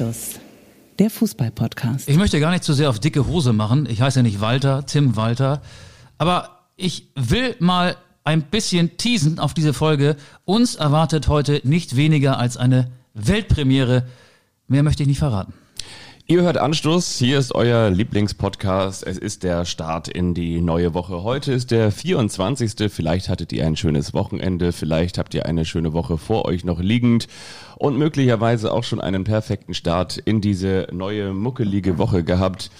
Anstoß, der Fußball-Podcast. Ich möchte gar nicht zu sehr auf dicke Hose machen. Ich heiße ja nicht Walter, Tim Walter. Aber ich will mal ein bisschen teasen auf diese Folge. Uns erwartet heute nicht weniger als eine Weltpremiere. Mehr möchte ich nicht verraten. Ihr hört Anstoß, hier ist euer Lieblingspodcast. Es ist der Start in die neue Woche. Heute ist der 24. Vielleicht hattet ihr ein schönes Wochenende, vielleicht habt ihr eine schöne Woche vor euch noch liegend und möglicherweise auch schon einen perfekten Start in diese neue muckelige Woche gehabt.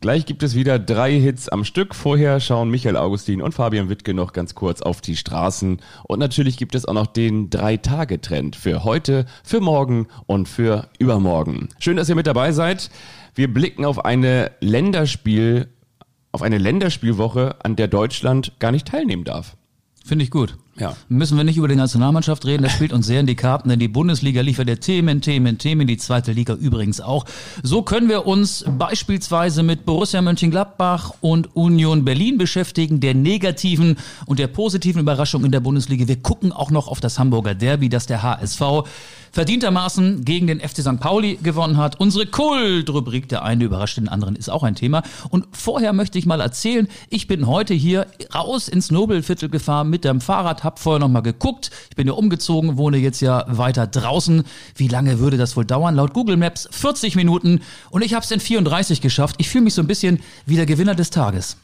Gleich gibt es wieder drei Hits am Stück. Vorher schauen Michael Augustin und Fabian Wittke noch ganz kurz auf die Straßen. Und natürlich gibt es auch noch den Drei-Tage-Trend für heute, für morgen und für übermorgen. Schön, dass ihr mit dabei seid. Wir blicken auf eine Länderspiel, auf eine Länderspielwoche, an der Deutschland gar nicht teilnehmen darf. Finde ich gut. Ja. Müssen wir nicht über die Nationalmannschaft reden, das spielt uns sehr in die Karten, denn die Bundesliga liefert der Themen, Themen, Themen, die zweite Liga übrigens auch. So können wir uns beispielsweise mit Borussia Mönchengladbach und Union Berlin beschäftigen, der negativen und der positiven Überraschung in der Bundesliga. Wir gucken auch noch auf das Hamburger Derby, das der HSV verdientermaßen gegen den FC St. Pauli gewonnen hat. Unsere Kult-Rubrik, der eine überrascht den anderen, ist auch ein Thema. Und vorher möchte ich mal erzählen, ich bin heute hier raus ins Nobelviertel gefahren mit dem Fahrrad, hab vorher noch mal geguckt. Ich bin ja umgezogen, wohne jetzt ja weiter draußen. Wie lange würde das wohl dauern? Laut Google Maps 40 Minuten und ich habe es in 34 geschafft. Ich fühle mich so ein bisschen wie der Gewinner des Tages.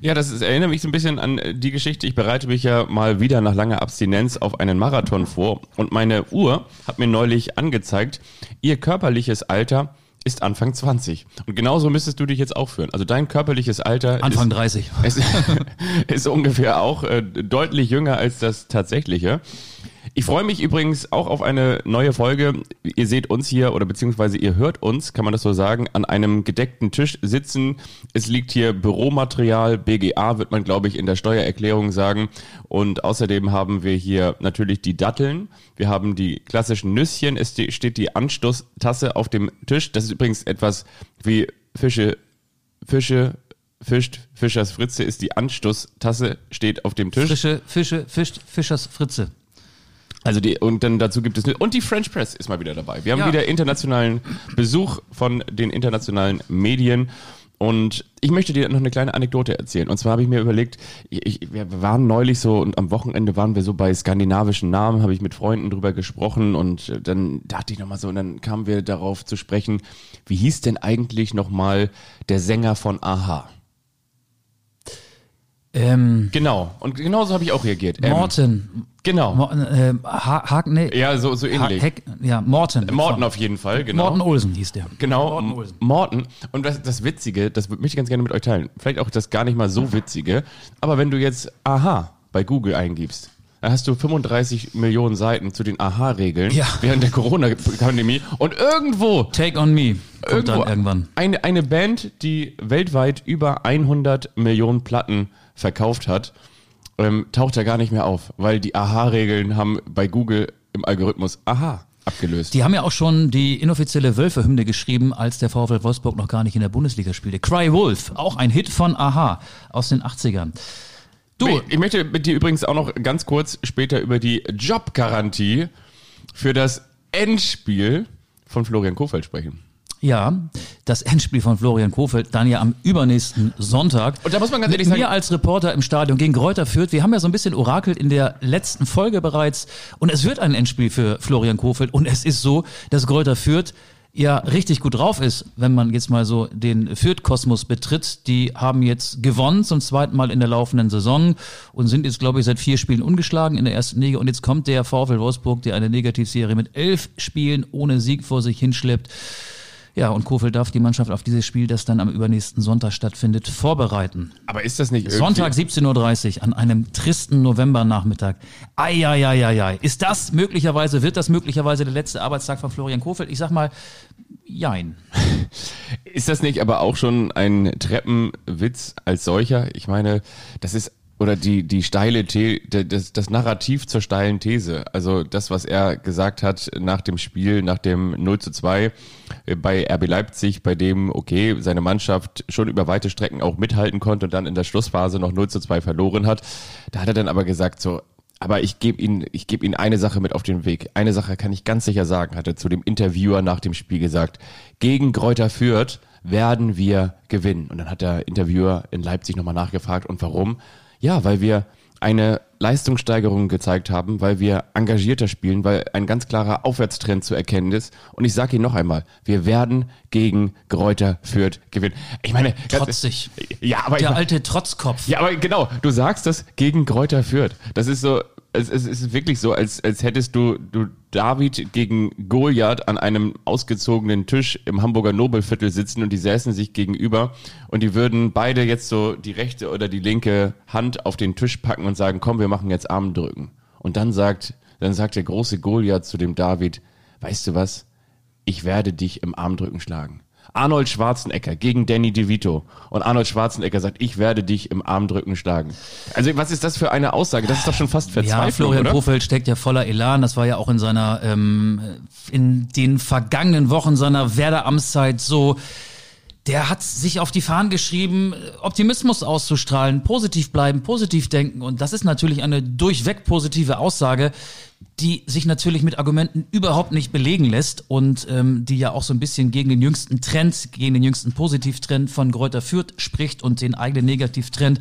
Ja, das ist, erinnert mich so ein bisschen an die Geschichte. Ich bereite mich ja mal wieder nach langer Abstinenz auf einen Marathon vor und meine Uhr hat mir neulich angezeigt, ihr körperliches Alter ist Anfang 20. Und genauso müsstest du dich jetzt auch führen. Also dein körperliches Alter Anfang ist, 30. ist, ist ungefähr auch äh, deutlich jünger als das tatsächliche. Ich freue mich übrigens auch auf eine neue Folge. Ihr seht uns hier oder beziehungsweise ihr hört uns, kann man das so sagen, an einem gedeckten Tisch sitzen. Es liegt hier Büromaterial, BGA wird man glaube ich in der Steuererklärung sagen. Und außerdem haben wir hier natürlich die Datteln. Wir haben die klassischen Nüsschen. Es steht die Anstoßtasse auf dem Tisch. Das ist übrigens etwas wie Fische, Fische, fischt, Fischers Fritze ist die Anstoßtasse, steht auf dem Tisch. Frische Fische, fischt Fischers Fritze. Also die, und dann dazu gibt es, und die French Press ist mal wieder dabei. Wir haben Ja. wieder internationalen Besuch von den internationalen Medien. Und ich möchte dir noch eine kleine Anekdote erzählen. Und zwar habe ich mir überlegt, ich, wir waren neulich so und am Wochenende waren wir so bei skandinavischen Namen, habe ich mit Freunden drüber gesprochen und äh, dann dachte ich nochmal so, und dann kamen wir darauf zu sprechen, wie hieß denn eigentlich nochmal der Sänger von Aha? Ähm, Genau. Und genauso habe ich auch reagiert. Ähm, Morten. Genau. Morten, äh, ha Haken, nee. Ja, so, so Ha ähnlich. Heck, ja, Morten. Morten auf jeden Fall, genau. Morten Olsen hieß der. Genau, Morten. Olsen. Morten. Und das, das Witzige, das möchte ich ganz gerne mit euch teilen. Vielleicht auch das gar nicht mal so Witzige. Aber wenn du jetzt Aha bei Google eingibst, dann hast du 35 Millionen Seiten zu den Aha-Regeln Ja. während der Corona-Pandemie. Und irgendwo, Take on me. Kommt irgendwo dann irgendwann. Eine, eine Band, die weltweit über 100 Millionen Platten verkauft hat, ähm, taucht da gar nicht mehr auf, weil die Aha-Regeln haben bei Google im Algorithmus Aha abgelöst. Die haben ja auch schon die inoffizielle Wölfe-Hymne geschrieben, als der VfL Wolfsburg noch gar nicht in der Bundesliga spielte. Cry Wolf, auch ein Hit von Aha aus den 80ern. Du, Ich möchte mit dir übrigens auch noch ganz kurz später über die Jobgarantie für das Endspiel von Florian Kofeld sprechen. Ja, das Endspiel von Florian Kofeld dann ja am übernächsten Sonntag. Und da muss man ganz Mit ehrlich sagen- mir als Reporter im Stadion gegen Gräuter Fürth. Wir haben ja so ein bisschen orakelt in der letzten Folge bereits. Und es wird ein Endspiel für Florian Kofeld. Und es ist so, dass Gräuter Fürth ja richtig gut drauf ist, wenn man jetzt mal so den Fürth-Kosmos betritt. Die haben jetzt gewonnen zum zweiten Mal in der laufenden Saison und sind jetzt, glaube ich, seit vier Spielen ungeschlagen in der ersten Liga. Und jetzt kommt der VfL Wolfsburg, der eine Negativserie mit elf Spielen ohne Sieg vor sich hinschleppt. Ja, und Kofeld darf die Mannschaft auf dieses Spiel, das dann am übernächsten Sonntag stattfindet, vorbereiten. Aber ist das nicht irgendwie... Sonntag 17.30 Uhr an einem tristen Novembernachmittag. Eieieiei. Ist das möglicherweise, wird das möglicherweise der letzte Arbeitstag von Florian Kofeld? Ich sag mal, jein. Ist das nicht aber auch schon ein Treppenwitz als solcher? Ich meine, das ist oder die die steile The das, das Narrativ zur steilen These. Also das, was er gesagt hat nach dem Spiel, nach dem 0 zu 2 bei RB Leipzig, bei dem, okay, seine Mannschaft schon über weite Strecken auch mithalten konnte und dann in der Schlussphase noch 0 zu 2 verloren hat. Da hat er dann aber gesagt so, aber ich gebe Ihnen, ich gebe Ihnen eine Sache mit auf den Weg. Eine Sache kann ich ganz sicher sagen, hat er zu dem Interviewer nach dem Spiel gesagt. Gegen Kräuter Fürth werden wir gewinnen. Und dann hat der Interviewer in Leipzig nochmal nachgefragt. Und warum? Ja, weil wir eine Leistungssteigerung gezeigt haben, weil wir engagierter spielen, weil ein ganz klarer Aufwärtstrend zu erkennen ist. Und ich sage Ihnen noch einmal, wir werden gegen Gräuter Fürth gewinnen. Ich meine, trotzig. Ja, aber der alte Trotzkopf. Ja, aber genau, du sagst das gegen Gräuter Fürth. Das ist so, es, es ist wirklich so, als, als hättest du, du David gegen Goliath an einem ausgezogenen Tisch im Hamburger Nobelviertel sitzen und die säßen sich gegenüber und die würden beide jetzt so die rechte oder die linke Hand auf den Tisch packen und sagen, komm, wir machen jetzt Armdrücken. Und dann sagt, dann sagt der große Goliath zu dem David, weißt du was? Ich werde dich im Armdrücken schlagen. Arnold Schwarzenegger gegen Danny DeVito. Und Arnold Schwarzenegger sagt, ich werde dich im Armdrücken schlagen. Also was ist das für eine Aussage? Das ist doch schon fast Verzweiflung, Ja, Florian oder? Profeld steckt ja voller Elan. Das war ja auch in seiner, ähm, in den vergangenen Wochen seiner Werder-Amtszeit so der hat sich auf die Fahnen geschrieben, Optimismus auszustrahlen, positiv bleiben, positiv denken. Und das ist natürlich eine durchweg positive Aussage, die sich natürlich mit Argumenten überhaupt nicht belegen lässt und ähm, die ja auch so ein bisschen gegen den jüngsten Trend, gegen den jüngsten Positivtrend von Gräuter Fürth spricht und den eigenen Negativtrend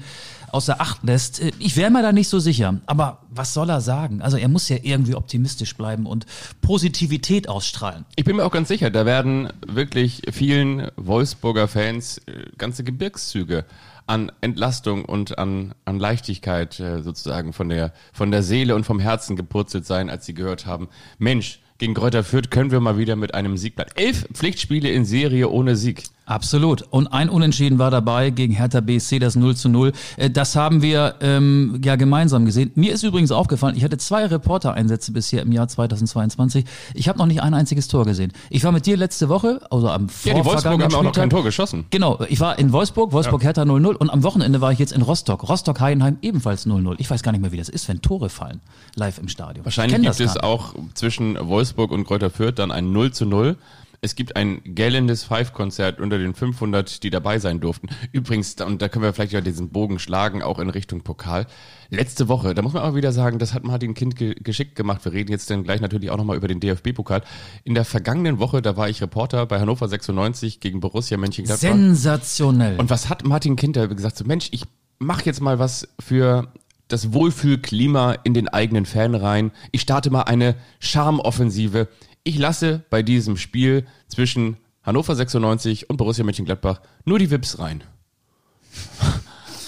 außer Acht lässt. Äh, Ich wäre mir da nicht so sicher. Aber was soll er sagen? Also er muss ja irgendwie optimistisch bleiben und Positivität ausstrahlen. Ich bin mir auch ganz sicher, da werden wirklich vielen Wolfsburger Fans äh, ganze Gebirgszüge an Entlastung und an, an Leichtigkeit äh, sozusagen von der, von der Seele und vom Herzen gepurzelt sein, als sie gehört haben, Mensch, gegen Kräuter Fürth können wir mal wieder mit einem Sieg bleiben. Elf Pflichtspiele in Serie ohne Sieg. Absolut. Und ein Unentschieden war dabei gegen Hertha BSC, das 0 zu 0. Äh, Das haben wir ähm, ja gemeinsam gesehen. Mir ist übrigens aufgefallen, ich hatte zwei Reportereinsätze bisher im Jahr 2022. Ich habe noch nicht ein einziges Tor gesehen. Ich war mit dir letzte Woche, also am Ja, die vorvergangenen haben auch noch kein Tor geschossen. Genau, ich war in Wolfsburg, Wolfsburg Hertha 0-0 und am Wochenende war ich jetzt in Rostock. Rostock Heidenheim ebenfalls 0-0. Ich weiß gar nicht mehr, wie das ist, wenn Tore fallen live im Stadion. Wahrscheinlich gibt es auch zwischen Wolfsburg und Kräuter Fürth dann ein 0 zu 0. Es gibt ein gellendes Five-Konzert unter den 500, die dabei sein durften. Übrigens, da- und da können wir vielleicht ja diesen Bogen schlagen, auch in Richtung Pokal. Letzte Woche, da muss man auch wieder sagen, das hat Martin Kind ge geschickt gemacht. Wir reden jetzt dann gleich natürlich auch nochmal über den DFB-Pokal. In der vergangenen Woche, da war ich Reporter bei Hannover 96 gegen Borussia Mönchengladbach. Sensationell. Und was hat Martin Kinter gesagt? So, Mensch, ich mache jetzt mal was für das Wohlfühlklima in den eigenen Fanreihen. Ich starte mal eine Charmoffensive. Ich lasse bei diesem Spiel zwischen Hannover 96 und Borussia Mönchengladbach nur die Vips rein.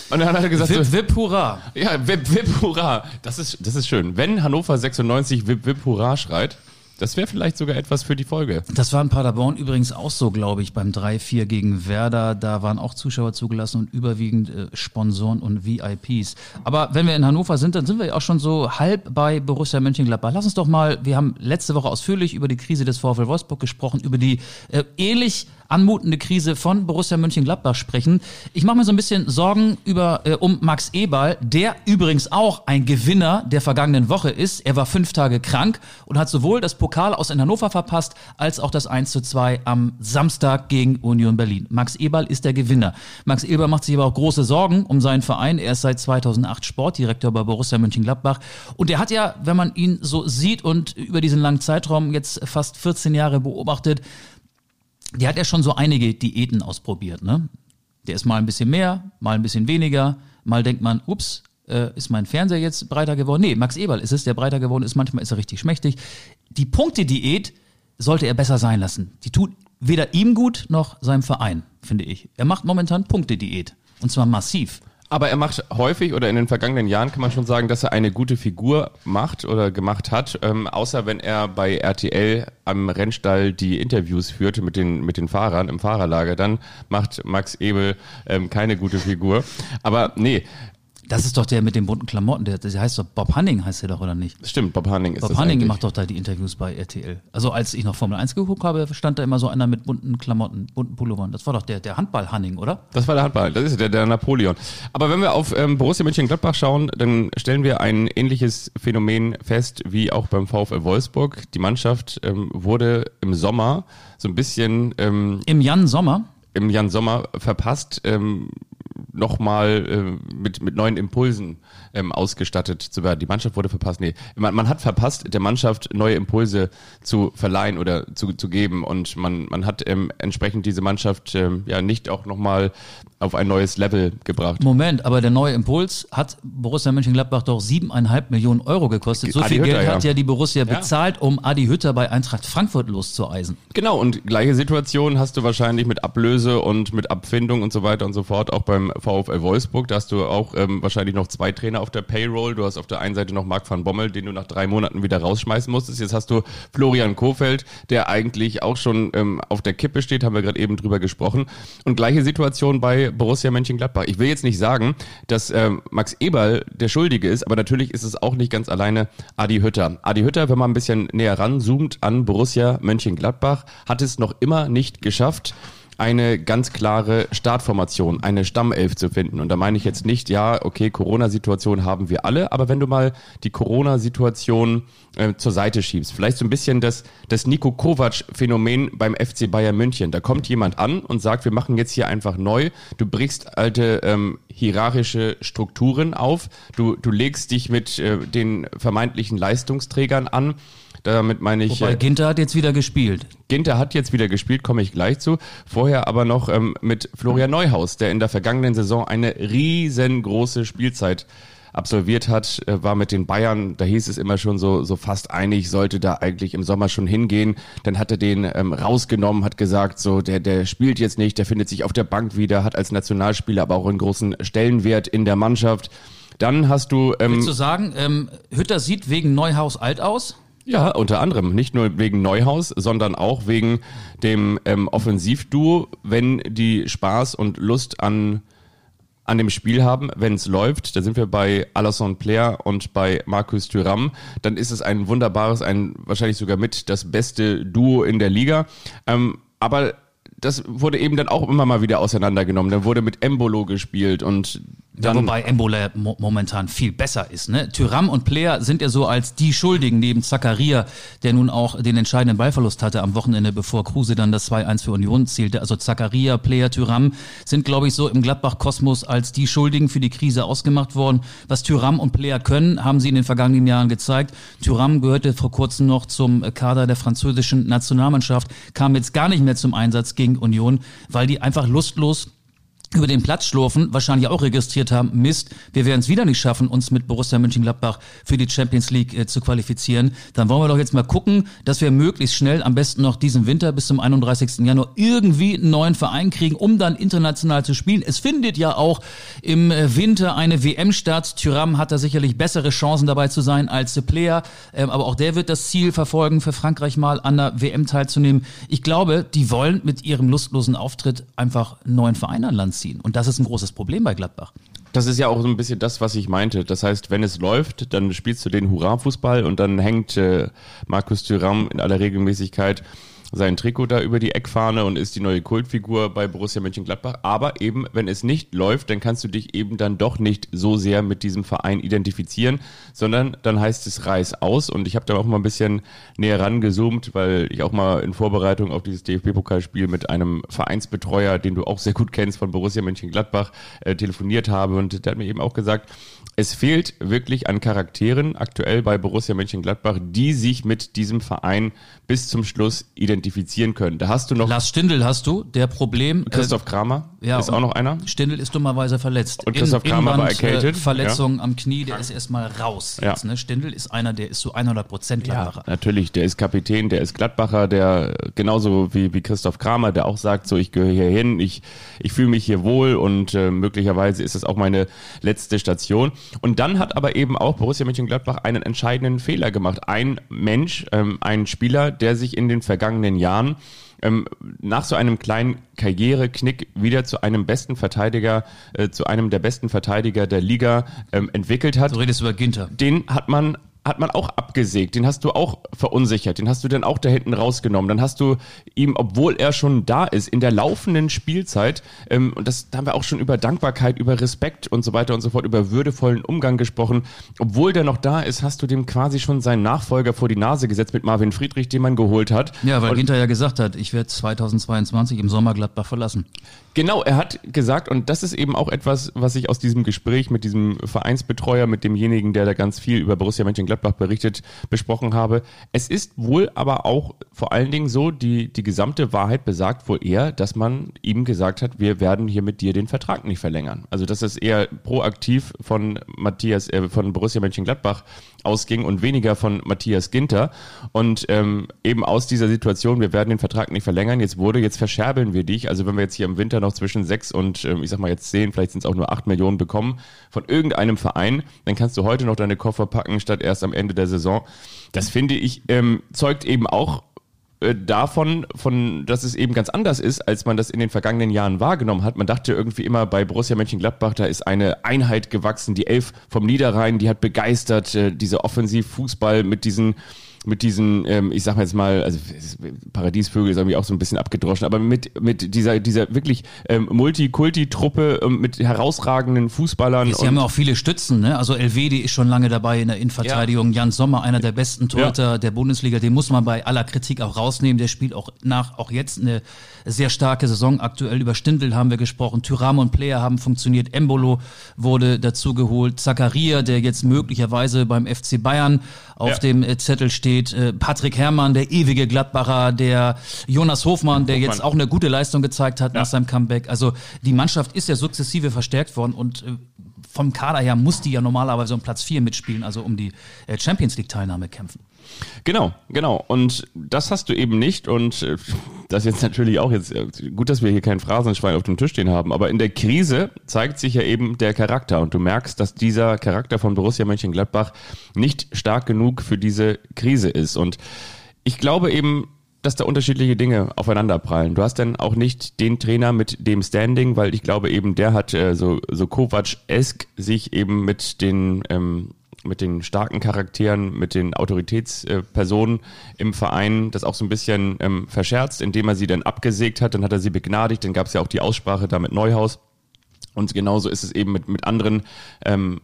Und dann hat er gesagt, Wip, so, wip, hurra. ja, Wip, Wip, Hurra. Das ist, das ist schön. Wenn Hannover 96 Wip, Wip, Hurra schreit, das wäre vielleicht sogar etwas für die Folge. Das war in Paderborn übrigens auch so, glaube ich, beim 3-4 gegen Werder. Da waren auch Zuschauer zugelassen und überwiegend äh, Sponsoren und VIPs. Aber wenn wir in Hannover sind, dann sind wir ja auch schon so halb bei Borussia Mönchengladbach. Lass uns doch mal, wir haben letzte Woche ausführlich über die Krise des VfL Wolfsburg gesprochen, über die äh, ähnlich anmutende Krise von Borussia Mönchengladbach sprechen. Ich mache mir so ein bisschen Sorgen über äh, um Max Eberl, der übrigens auch ein Gewinner der vergangenen Woche ist. Er war fünf Tage krank und hat sowohl das Pokal aus in Hannover verpasst, als auch das 1 zu 2 am Samstag gegen Union Berlin. Max Eberl ist der Gewinner. Max Eberl macht sich aber auch große Sorgen um seinen Verein. Er ist seit 2008 Sportdirektor bei Borussia Mönchengladbach. Und er hat ja, wenn man ihn so sieht und über diesen langen Zeitraum jetzt fast 14 Jahre beobachtet, der hat ja schon so einige Diäten ausprobiert, ne? Der ist mal ein bisschen mehr, mal ein bisschen weniger, mal denkt man, ups, äh, ist mein Fernseher jetzt breiter geworden? Nee, Max Eberl ist es, der breiter geworden ist, manchmal ist er richtig schmächtig. Die Punkte-Diät sollte er besser sein lassen. Die tut weder ihm gut noch seinem Verein, finde ich. Er macht momentan Punkte-Diät. Und zwar massiv. Aber er macht häufig oder in den vergangenen Jahren kann man schon sagen, dass er eine gute Figur macht oder gemacht hat, ähm, außer wenn er bei RTL am Rennstall die Interviews führte mit den, mit den Fahrern im Fahrerlager, dann macht Max Ebel ähm, keine gute Figur. Aber nee, Das ist doch der mit den bunten Klamotten, der, der heißt doch Bob Hanning, heißt der doch, oder nicht? stimmt, Bob Hanning ist Bob das Hanning eigentlich. macht doch da die Interviews bei RTL. Also als ich noch Formel 1 geguckt habe, stand da immer so einer mit bunten Klamotten, bunten Pullovern. Das war doch der, der Handball-Hanning, oder? Das war der Handball, das ist der, der Napoleon. Aber wenn wir auf ähm, Borussia Mönchengladbach schauen, dann stellen wir ein ähnliches Phänomen fest wie auch beim VfL Wolfsburg. Die Mannschaft ähm, wurde im Sommer so ein bisschen ähm, Im Jan Sommer. im Jan Sommer verpasst. Ähm, nochmal äh, mit, mit neuen Impulsen ähm, ausgestattet zu werden. Die Mannschaft wurde verpasst. Nee, man, man hat verpasst, der Mannschaft neue Impulse zu verleihen oder zu, zu geben. Und man, man hat ähm, entsprechend diese Mannschaft ähm, ja nicht auch nochmal auf ein neues Level gebracht. Moment, aber der neue Impuls hat Borussia Mönchengladbach doch siebeneinhalb Millionen Euro gekostet. So Adi viel Hütter, Geld hat ja die Borussia Ja. bezahlt, um Adi Hütter bei Eintracht Frankfurt loszueisen. Genau, und gleiche Situation hast du wahrscheinlich mit Ablöse und mit Abfindung und so weiter und so fort auch beim VfL Wolfsburg. Da hast du auch ähm, wahrscheinlich noch zwei Trainer auf der Payroll. Du hast auf der einen Seite noch Marc van Bommel, den du nach drei Monaten wieder rausschmeißen musstest. Jetzt hast du Florian Kofeld, der eigentlich auch schon ähm, auf der Kippe steht, haben wir gerade eben drüber gesprochen. Und gleiche Situation bei Borussia Mönchengladbach. Ich will jetzt nicht sagen, dass ähm, Max Eberl der Schuldige ist, aber natürlich ist es auch nicht ganz alleine Adi Hütter. Adi Hütter, wenn man ein bisschen näher ranzoomt an Borussia Mönchengladbach, hat es noch immer nicht geschafft, eine ganz klare Startformation, eine Stammelf zu finden. Und da meine ich jetzt nicht, ja, okay, Corona-Situation haben wir alle, aber wenn du mal die Corona-Situation äh, zur Seite schiebst, vielleicht so ein bisschen das, das Nico Kovac-Phänomen beim FC Bayern München. Da kommt jemand an und sagt, wir machen jetzt hier einfach neu. Du brichst alte ähm, hierarchische Strukturen auf. Du, du legst dich mit äh, den vermeintlichen Leistungsträgern an. Damit meine ich. Wobei äh, Ginter hat jetzt wieder gespielt. Ginter hat jetzt wieder gespielt, komme ich gleich zu. Vorher aber noch ähm, mit Florian Neuhaus, der in der vergangenen Saison eine riesengroße Spielzeit absolviert hat, äh, war mit den Bayern, da hieß es immer schon so, so fast einig, sollte da eigentlich im Sommer schon hingehen. Dann hat er den ähm, rausgenommen, hat gesagt, so, der, der spielt jetzt nicht, der findet sich auf der Bank wieder, hat als Nationalspieler aber auch einen großen Stellenwert in der Mannschaft. Dann hast du, ähm, Willst du sagen, ähm, Hütter sieht wegen Neuhaus alt aus? Ja, unter anderem. Nicht nur wegen Neuhaus, sondern auch wegen dem ähm, Offensivduo, wenn die Spaß und Lust an, an dem Spiel haben, wenn es läuft. Da sind wir bei Alassane Player und bei Markus Thuram. Dann ist es ein wunderbares, ein wahrscheinlich sogar mit das beste Duo in der Liga. Ähm, aber das wurde eben dann auch immer mal wieder auseinandergenommen. Dann wurde mit Embolo gespielt und Ja, dann wobei Embole mo momentan viel besser ist. Ne? Tyram und Player sind ja so als die Schuldigen neben Zakaria, der nun auch den entscheidenden Ballverlust hatte am Wochenende, bevor Kruse dann das 2-1 für Union zählte. Also Zakaria, Player, Tyram sind, glaube ich, so im Gladbach-Kosmos als die Schuldigen für die Krise ausgemacht worden. Was Tyram und Player können, haben sie in den vergangenen Jahren gezeigt. Tyram gehörte vor kurzem noch zum Kader der französischen Nationalmannschaft, kam jetzt gar nicht mehr zum Einsatz gegen Union, weil die einfach lustlos über den Platz schlurfen, wahrscheinlich auch registriert haben, Mist, wir werden es wieder nicht schaffen, uns mit Borussia Mönchengladbach für die Champions League äh, zu qualifizieren. Dann wollen wir doch jetzt mal gucken, dass wir möglichst schnell, am besten noch diesen Winter bis zum 31. Januar, irgendwie einen neuen Verein kriegen, um dann international zu spielen. Es findet ja auch im äh, Winter eine WM statt. Thuram hat da sicherlich bessere Chancen dabei zu sein als der Player, ähm, aber auch der wird das Ziel verfolgen, für Frankreich mal an der WM teilzunehmen. Ich glaube, die wollen mit ihrem lustlosen Auftritt einfach einen neuen Verein an Land ziehen. Und das ist ein großes Problem bei Gladbach. Das ist ja auch so ein bisschen das, was ich meinte. Das heißt, wenn es läuft, dann spielst du den Hurra-Fußball und dann hängt äh, Markus Thuram in aller Regelmäßigkeit sein Trikot da über die Eckfahne und ist die neue Kultfigur bei Borussia Mönchengladbach. Aber eben, wenn es nicht läuft, dann kannst du dich eben dann doch nicht so sehr mit diesem Verein identifizieren, sondern dann heißt es Reiß aus. Und ich habe da auch mal ein bisschen näher rangezoomt, weil ich auch mal in Vorbereitung auf dieses DFB-Pokalspiel mit einem Vereinsbetreuer, den du auch sehr gut kennst von Borussia Mönchengladbach, äh, telefoniert habe. Und der hat mir eben auch gesagt, es fehlt wirklich an Charakteren aktuell bei Borussia Mönchengladbach, die sich mit diesem Verein bis zum Schluss identifizieren können. Da hast du noch Lars Stindl hast du, der Problem. Christoph Kramer, äh, ja, ist auch noch einer. Stindl ist dummerweise verletzt. Und Christoph Kramer war erkältet, Äh, Verletzung am Knie, der ist erstmal raus. Ja. Jetzt, ne? Stindl ist einer, der ist so 100 Prozent Gladbacher. Natürlich, der ist Kapitän, der ist Gladbacher, der äh, genauso wie, wie Christoph Kramer, der auch sagt, so ich gehöre hier hin, ich, ich fühle mich hier wohl und äh, möglicherweise ist es auch meine letzte Station. Und dann hat aber eben auch Borussia Mönchengladbach einen entscheidenden Fehler gemacht. Ein Mensch, ähm, ein Spieler, der sich in den vergangenen Jahren ähm, nach so einem kleinen Karriereknick wieder zu einem besten Verteidiger, äh, zu einem der besten Verteidiger der Liga ähm, entwickelt hat So redest du über Ginter. den hat man hat man auch abgesägt, den hast du auch verunsichert, den hast du dann auch da hinten rausgenommen. Dann hast du ihm, obwohl er schon da ist, in der laufenden Spielzeit, ähm, und das da haben wir auch schon über Dankbarkeit, über Respekt und so weiter und so fort, über würdevollen Umgang gesprochen. Obwohl der noch da ist, hast du dem quasi schon seinen Nachfolger vor die Nase gesetzt mit Marvin Friedrich, den man geholt hat. Ja, weil und Ginter ja gesagt hat, ich werde 2022 im Sommer Gladbach verlassen. Genau, er hat gesagt, und das ist eben auch etwas, was ich aus diesem Gespräch mit diesem Vereinsbetreuer, mit demjenigen, der da ganz viel über Borussia Mönchengladbach berichtet, besprochen habe. Es ist wohl aber auch vor allen Dingen so, die, die gesamte Wahrheit besagt wohl eher, dass man ihm gesagt hat, wir werden hier mit dir den Vertrag nicht verlängern. Also, dass es eher proaktiv von Matthias, äh, von Borussia Mönchengladbach ausging und weniger von Matthias Ginter. Und ähm, eben aus dieser Situation, wir werden den Vertrag nicht verlängern, jetzt wurde, jetzt verscherbeln wir dich. Also wenn wir jetzt hier im Winter noch zwischen sechs und ähm, ich sag mal jetzt zehn, vielleicht sind es auch nur acht Millionen bekommen von irgendeinem Verein, dann kannst du heute noch deine Koffer packen, statt erst am Ende der Saison. Das finde ich, ähm, zeugt eben auch davon, von, dass es eben ganz anders ist, als man das in den vergangenen Jahren wahrgenommen hat. Man dachte irgendwie immer bei Borussia Mönchengladbach, da ist eine Einheit gewachsen, die Elf vom Niederrhein, die hat begeistert, äh, dieser Offensivfußball mit diesen mit diesen, ähm, ich sag jetzt mal, also Paradiesvögel ist irgendwie auch so ein bisschen abgedroschen, aber mit, mit dieser, dieser wirklich ähm, Multikulti-Truppe ähm, mit herausragenden Fußballern. Sie haben ja auch viele Stützen, ne? Also Elvedi ist schon lange dabei in der Innenverteidigung. Ja. Jan Sommer, einer der besten Torhüter ja. der Bundesliga, den muss man bei aller Kritik auch rausnehmen. Der spielt auch nach, auch jetzt eine sehr starke Saison. Aktuell über Stindl haben wir gesprochen. Tyram und Player haben funktioniert. Embolo wurde dazu geholt. Zakaria, der jetzt möglicherweise beim FC Bayern auf ja. dem äh, Zettel steht. Äh, Patrick Herrmann, der ewige Gladbacher, der Jonas Hofmann, der Hofmann. jetzt auch eine gute Leistung gezeigt hat ja. nach seinem Comeback. Also die Mannschaft ist ja sukzessive verstärkt worden und äh, vom Kader her muss die ja normalerweise um Platz 4 mitspielen, also um die Champions League Teilnahme kämpfen. Genau, genau. Und das hast du eben nicht. Und äh, das jetzt natürlich auch jetzt äh, gut, dass wir hier kein Phrasenschwein auf dem Tisch stehen haben. Aber in der Krise zeigt sich ja eben der Charakter. Und du merkst, dass dieser Charakter von Borussia Mönchengladbach nicht stark genug für diese Krise ist. Und ich glaube eben, dass da unterschiedliche Dinge aufeinanderprallen. Du hast dann auch nicht den Trainer mit dem Standing, weil ich glaube eben, der hat äh, so, so Kovac-esk sich eben mit den ähm, mit den starken Charakteren, mit den Autoritätspersonen im Verein das auch so ein bisschen ähm, verscherzt, indem er sie dann abgesägt hat, dann hat er sie begnadigt, dann gab es ja auch die Aussprache da mit Neuhaus. Und genauso ist es eben mit, mit anderen ähm,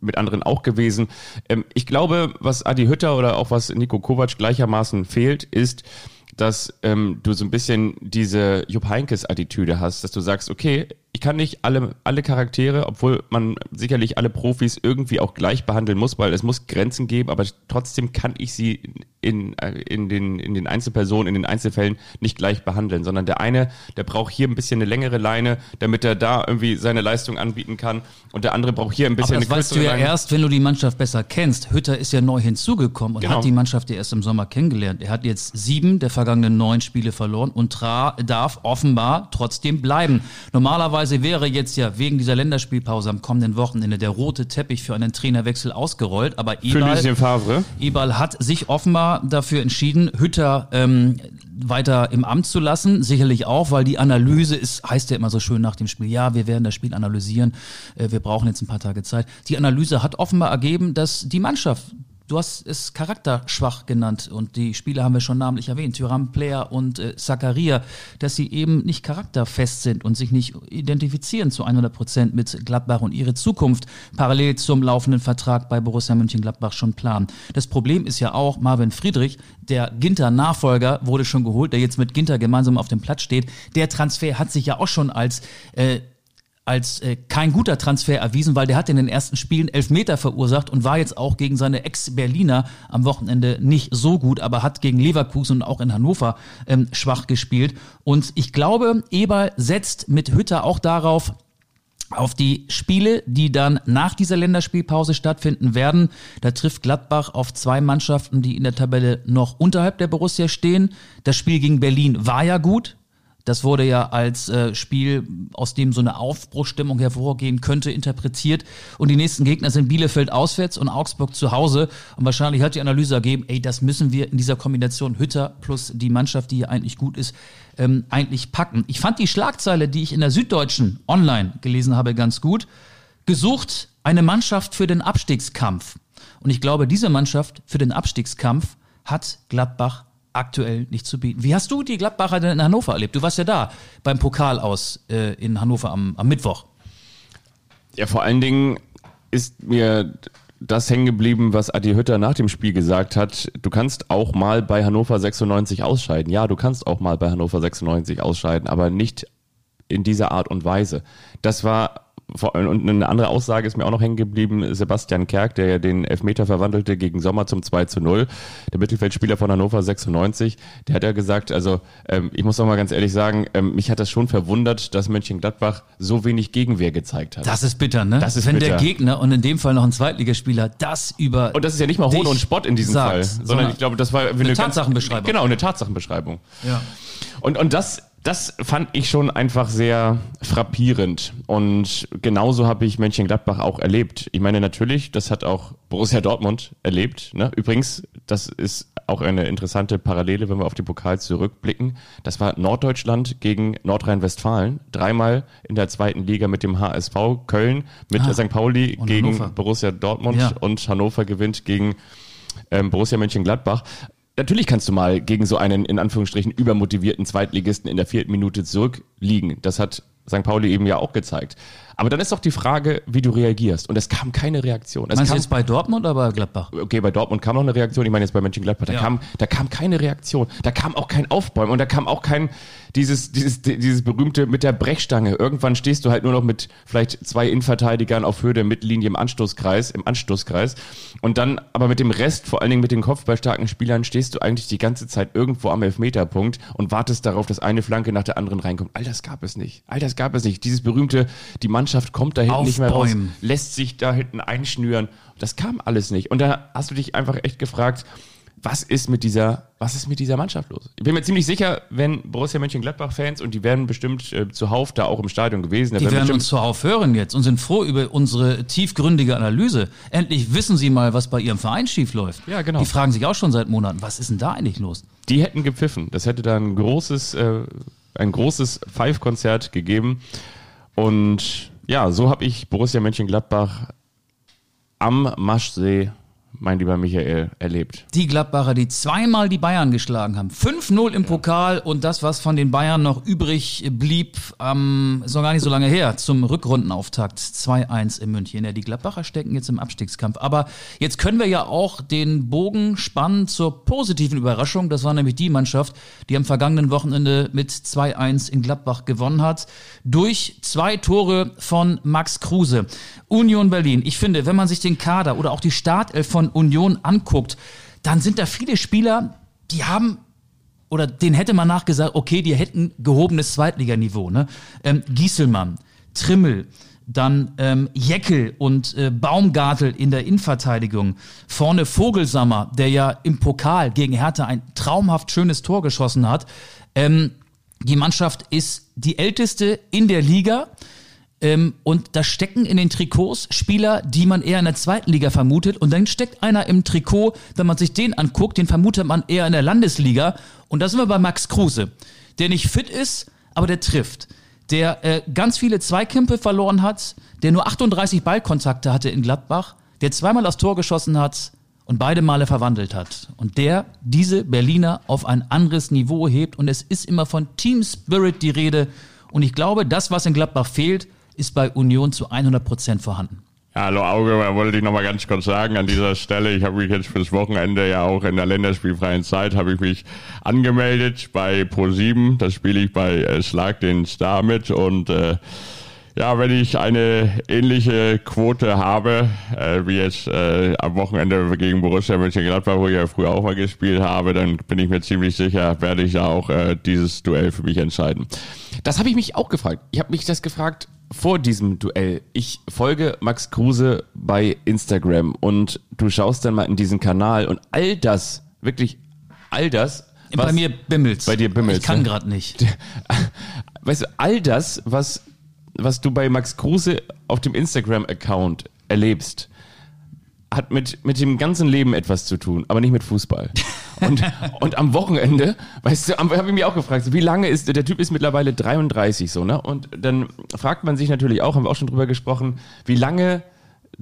mit anderen auch gewesen. Ähm, ich glaube, was Adi Hütter oder auch was Nico Kovac gleichermaßen fehlt, ist, dass ähm, du so ein bisschen diese Jupp Heinkes-Attitüde hast, dass du sagst, okay, ich kann nicht alle, alle Charaktere, obwohl man sicherlich alle Profis irgendwie auch gleich behandeln muss, weil es muss Grenzen geben, aber trotzdem kann ich sie in, in, den, in den Einzelpersonen, in den Einzelfällen nicht gleich behandeln, sondern der eine, der braucht hier ein bisschen eine längere Leine, damit er da irgendwie seine Leistung anbieten kann und der andere braucht hier ein bisschen aber das eine weißt du ja Leine. erst, wenn du die Mannschaft besser kennst. Hütter ist ja neu hinzugekommen und genau. hat die Mannschaft ja erst im Sommer kennengelernt. Er hat jetzt sieben der vergangenen neun Spiele verloren und Tra darf offenbar trotzdem bleiben. Normalerweise Normalerweise wäre jetzt ja wegen dieser Länderspielpause am kommenden Wochenende der rote Teppich für einen Trainerwechsel ausgerollt, aber Ebal, Ebal hat sich offenbar dafür entschieden, Hütter ähm, weiter im Amt zu lassen. Sicherlich auch, weil die Analyse ist, heißt ja immer so schön nach dem Spiel, ja, wir werden das Spiel analysieren, äh, wir brauchen jetzt ein paar Tage Zeit. Die Analyse hat offenbar ergeben, dass die Mannschaft Du hast es charakterschwach genannt und die Spieler haben wir schon namentlich erwähnt, Tyram Player und äh, Zakaria, dass sie eben nicht charakterfest sind und sich nicht identifizieren zu 100 Prozent mit Gladbach und ihre Zukunft parallel zum laufenden Vertrag bei Borussia Mönchengladbach schon planen. Das Problem ist ja auch, Marvin Friedrich, der Ginter-Nachfolger, wurde schon geholt, der jetzt mit Ginter gemeinsam auf dem Platz steht. Der Transfer hat sich ja auch schon als äh, als äh, kein guter Transfer erwiesen, weil der hat in den ersten Spielen elf Meter verursacht und war jetzt auch gegen seine Ex-Berliner am Wochenende nicht so gut, aber hat gegen Leverkusen und auch in Hannover ähm, schwach gespielt. Und ich glaube, Eber setzt mit Hütter auch darauf, auf die Spiele, die dann nach dieser Länderspielpause stattfinden werden. Da trifft Gladbach auf zwei Mannschaften, die in der Tabelle noch unterhalb der Borussia stehen. Das Spiel gegen Berlin war ja gut. Das wurde ja als äh, Spiel, aus dem so eine Aufbruchstimmung hervorgehen könnte, interpretiert. Und die nächsten Gegner sind Bielefeld auswärts und Augsburg zu Hause. Und wahrscheinlich hat die Analyse ergeben, ey, das müssen wir in dieser Kombination Hütter plus die Mannschaft, die hier eigentlich gut ist, ähm, eigentlich packen. Ich fand die Schlagzeile, die ich in der Süddeutschen online gelesen habe, ganz gut. Gesucht eine Mannschaft für den Abstiegskampf. Und ich glaube, diese Mannschaft für den Abstiegskampf hat Gladbach aktuell nicht zu bieten. Wie hast du die Gladbacher denn in Hannover erlebt? Du warst ja da beim Pokal aus äh, in Hannover am, am Mittwoch. Ja, vor allen Dingen ist mir das hängen geblieben, was Adi Hütter nach dem Spiel gesagt hat. Du kannst auch mal bei Hannover 96 ausscheiden. Ja, du kannst auch mal bei Hannover 96 ausscheiden, aber nicht in dieser Art und Weise. Das war und eine andere Aussage ist mir auch noch hängen geblieben, Sebastian Kerk, der ja den Elfmeter verwandelte gegen Sommer zum 2 zu 0, der Mittelfeldspieler von Hannover 96, der hat ja gesagt, also ähm, ich muss auch mal ganz ehrlich sagen, ähm, mich hat das schon verwundert, dass Mönchengladbach so wenig Gegenwehr gezeigt hat. Das ist bitter, ne? Das ist Wenn bitter. der Gegner und in dem Fall noch ein Zweitligaspieler das über Und das ist ja nicht mal Hohn und Spott in diesem sagt, Fall, sondern ich glaube, das war eine, ganz- Tatsachenbeschreibung. Genau, eine Tatsachenbeschreibung. ja. Und, und das, das fand ich schon einfach sehr frappierend. Und genauso habe ich Mönchengladbach auch erlebt. Ich meine, natürlich, das hat auch Borussia Dortmund erlebt. Ne? Übrigens, das ist auch eine interessante Parallele, wenn wir auf die Pokal zurückblicken. Das war Norddeutschland gegen Nordrhein-Westfalen. Dreimal in der zweiten Liga mit dem HSV. Köln mit Ah, St. Pauli gegen Hannover. Borussia Dortmund Ja. und Hannover gewinnt gegen ähm, Borussia Mönchengladbach. Natürlich kannst du mal gegen so einen in Anführungsstrichen übermotivierten Zweitligisten in der vierten Minute zurückliegen. Das hat St. Pauli eben ja auch gezeigt. Aber dann ist doch die Frage, wie du reagierst. Und es kam keine Reaktion. Es Meinst du kam, jetzt bei Dortmund oder bei Gladbach? okay, bei Dortmund kam noch eine Reaktion. Ich meine jetzt bei Mönchengladbach, da Ja. kam, da kam keine Reaktion. Da kam auch kein Aufbäumen und da kam auch kein dieses dieses dieses berühmte mit der Brechstange. Irgendwann stehst du halt nur noch mit vielleicht zwei Innenverteidigern auf Höhe der Mittellinie im Anstoßkreis, im Anstoßkreis und dann aber mit dem Rest, vor allen Dingen mit den kopfballstarken Spielern, stehst du eigentlich die ganze Zeit irgendwo am Elfmeterpunkt und wartest darauf, dass eine Flanke nach der anderen reinkommt. All das gab es nicht. All das gab es nicht. Dieses berühmte, die Mannschaft kommt da hinten nicht mehr raus, lässt sich da hinten einschnüren. Das kam alles nicht. Und da hast du dich einfach echt gefragt, was ist mit dieser, was ist mit dieser Mannschaft los? Ich bin mir ziemlich sicher, wenn Borussia Mönchengladbach-Fans, und die werden bestimmt äh, zuhauf da auch im Stadion gewesen, Die werden bestimmt, uns zuhauf hören jetzt und sind froh über unsere tiefgründige Analyse. Endlich wissen sie mal, was bei ihrem Verein schief läuft. Ja, genau. Die fragen sich auch schon seit Monaten, was ist denn da eigentlich los? die hätten gepfiffen. Das hätte da ein großes, äh, ein großes Five-Konzert gegeben. Und ja, so habe ich Borussia Mönchengladbach am Maschsee, mein lieber Michael, erlebt. Die Gladbacher, die zweimal die Bayern geschlagen haben. 5-0 im Pokal und das, was von den Bayern noch übrig blieb, ähm, ist noch gar nicht so lange her, zum Rückrundenauftakt 2-1 in München. Ja, die Gladbacher stecken jetzt im Abstiegskampf. Aber jetzt können wir ja auch den Bogen spannen zur positiven Überraschung. Das war nämlich die Mannschaft, die am vergangenen Wochenende mit 2-1 in Gladbach gewonnen hat. Durch zwei Tore von Max Kruse. Union Berlin. Ich finde, wenn man sich den Kader oder auch die Startelf von Union anguckt, dann sind da viele Spieler, die haben oder den hätte man nachgesagt, okay, die hätten gehobenes Zweitliganiveau. Ne? Ähm, Gieselmann, Trimmel, dann ähm, Jeckel und äh, Baumgartel in der Innenverteidigung. Vorne Vogelsammer, der ja im Pokal gegen Hertha ein traumhaft schönes Tor geschossen hat. Ähm, die Mannschaft ist die älteste in der Liga. Ähm, und da stecken in den Trikots Spieler, die man eher in der zweiten Liga vermutet. Und dann steckt einer im Trikot, wenn man sich den anguckt, den vermutet man eher in der Landesliga. Und da sind wir bei Max Kruse, der nicht fit ist, aber der trifft. Der äh, ganz viele Zweikämpfe verloren hat, der nur 38 Ballkontakte hatte in Gladbach, der zweimal aufs Tor geschossen hat und beide Male verwandelt hat. Und der diese Berliner auf ein anderes Niveau hebt. Und es ist immer von Team Spirit die Rede. Und ich glaube, das, was in Gladbach fehlt, ist bei Union zu 100 Prozent vorhanden. Ja, hallo Auge, wollte ich nochmal ganz kurz sagen an dieser Stelle, ich habe mich jetzt fürs Wochenende ja auch in der länderspielfreien Zeit, habe ich mich angemeldet bei Pro7, das spiele ich bei äh, Schlag den Star mit und äh, ja, wenn ich eine ähnliche Quote habe, äh, wie jetzt äh, am Wochenende gegen Borussia Mönchengladbach, wo ich ja früher auch mal gespielt habe, dann bin ich mir ziemlich sicher, werde ich da auch äh, dieses Duell für mich entscheiden. Das habe ich mich auch gefragt. Ich habe mich das gefragt vor diesem Duell. Ich folge Max Kruse bei Instagram und du schaust dann mal in diesen Kanal und all das, wirklich all das. bei was- mir bimmelt's. Bei dir bimmelt's, Ich kann ne? gerade nicht. Weißt du, all das, was, was du bei Max Kruse auf dem Instagram-Account erlebst, hat mit, mit dem ganzen Leben etwas zu tun, aber nicht mit Fußball. Und, und am Wochenende, weißt du, habe ich mich auch gefragt, so, wie lange ist, der Typ ist mittlerweile 33 so, ne? Und dann fragt man sich natürlich auch, haben wir auch schon drüber gesprochen, wie lange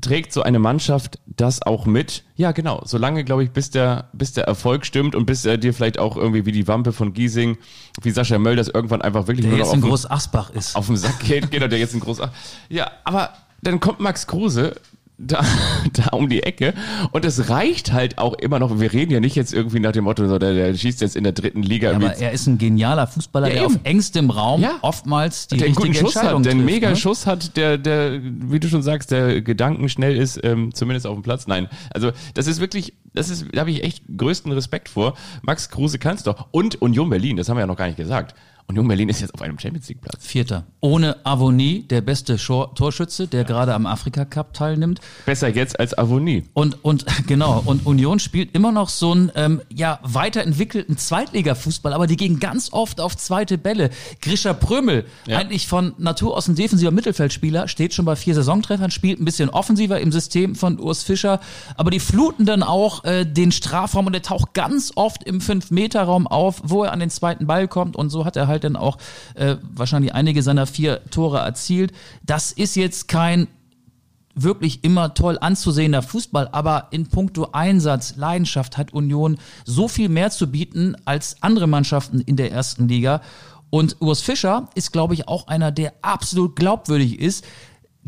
trägt so eine Mannschaft das auch mit? Ja, genau. Solange, glaube ich, bis der, bis der Erfolg stimmt und bis er dir vielleicht auch irgendwie wie die Wampe von Giesing, wie Sascha Möll, das irgendwann einfach wirklich Der nur jetzt noch in auf, Groß Asbach ist. auf den Sack geht, genau, der jetzt in Groß. Ja, aber dann kommt Max Kruse da, da um die Ecke und es reicht halt auch immer noch. Wir reden ja nicht jetzt irgendwie nach dem Motto, so, der, der schießt jetzt in der dritten Liga. Aber irgendwie er ist ein genialer Fußballer, Ja, der eben. auf engstem Raum Ja. oftmals die der einen guten richtige Schuss hat, der einen mega ne? Schuss hat, der, der, wie du schon sagst, der gedankenschnell ist, ähm, zumindest auf dem Platz. Nein, also das ist wirklich, das ist, da habe ich echt größten Respekt vor. Max Kruse kann es doch. Und Union Berlin, das haben wir ja noch gar nicht gesagt. Union Berlin ist jetzt auf einem Champions League Platz. Vierter. Ohne Avonie, der beste Schor Torschütze, der gerade am Afrika Cup teilnimmt. Besser jetzt als Avonie. Und, und genau, und Union spielt immer noch so einen ähm, ja, weiterentwickelten Zweitliga-Fußball, aber die gehen ganz oft auf zweite Bälle. Grisha Prömel, Ja. eigentlich von Natur aus ein defensiver Mittelfeldspieler, steht schon bei vier Saisontreffern, spielt ein bisschen offensiver im System von Urs Fischer, aber die fluten dann auch äh, den Strafraum und er taucht ganz oft im Fünf-Meter-Raum auf, wo er an den zweiten Ball kommt und so hat er halt dann auch äh, wahrscheinlich einige seiner vier Tore erzielt. Das ist jetzt kein wirklich immer toll anzusehender Fußball, aber in puncto Einsatz, Leidenschaft hat Union so viel mehr zu bieten als andere Mannschaften in der ersten Liga. Und Urs Fischer ist, glaube ich, auch einer, der absolut glaubwürdig ist.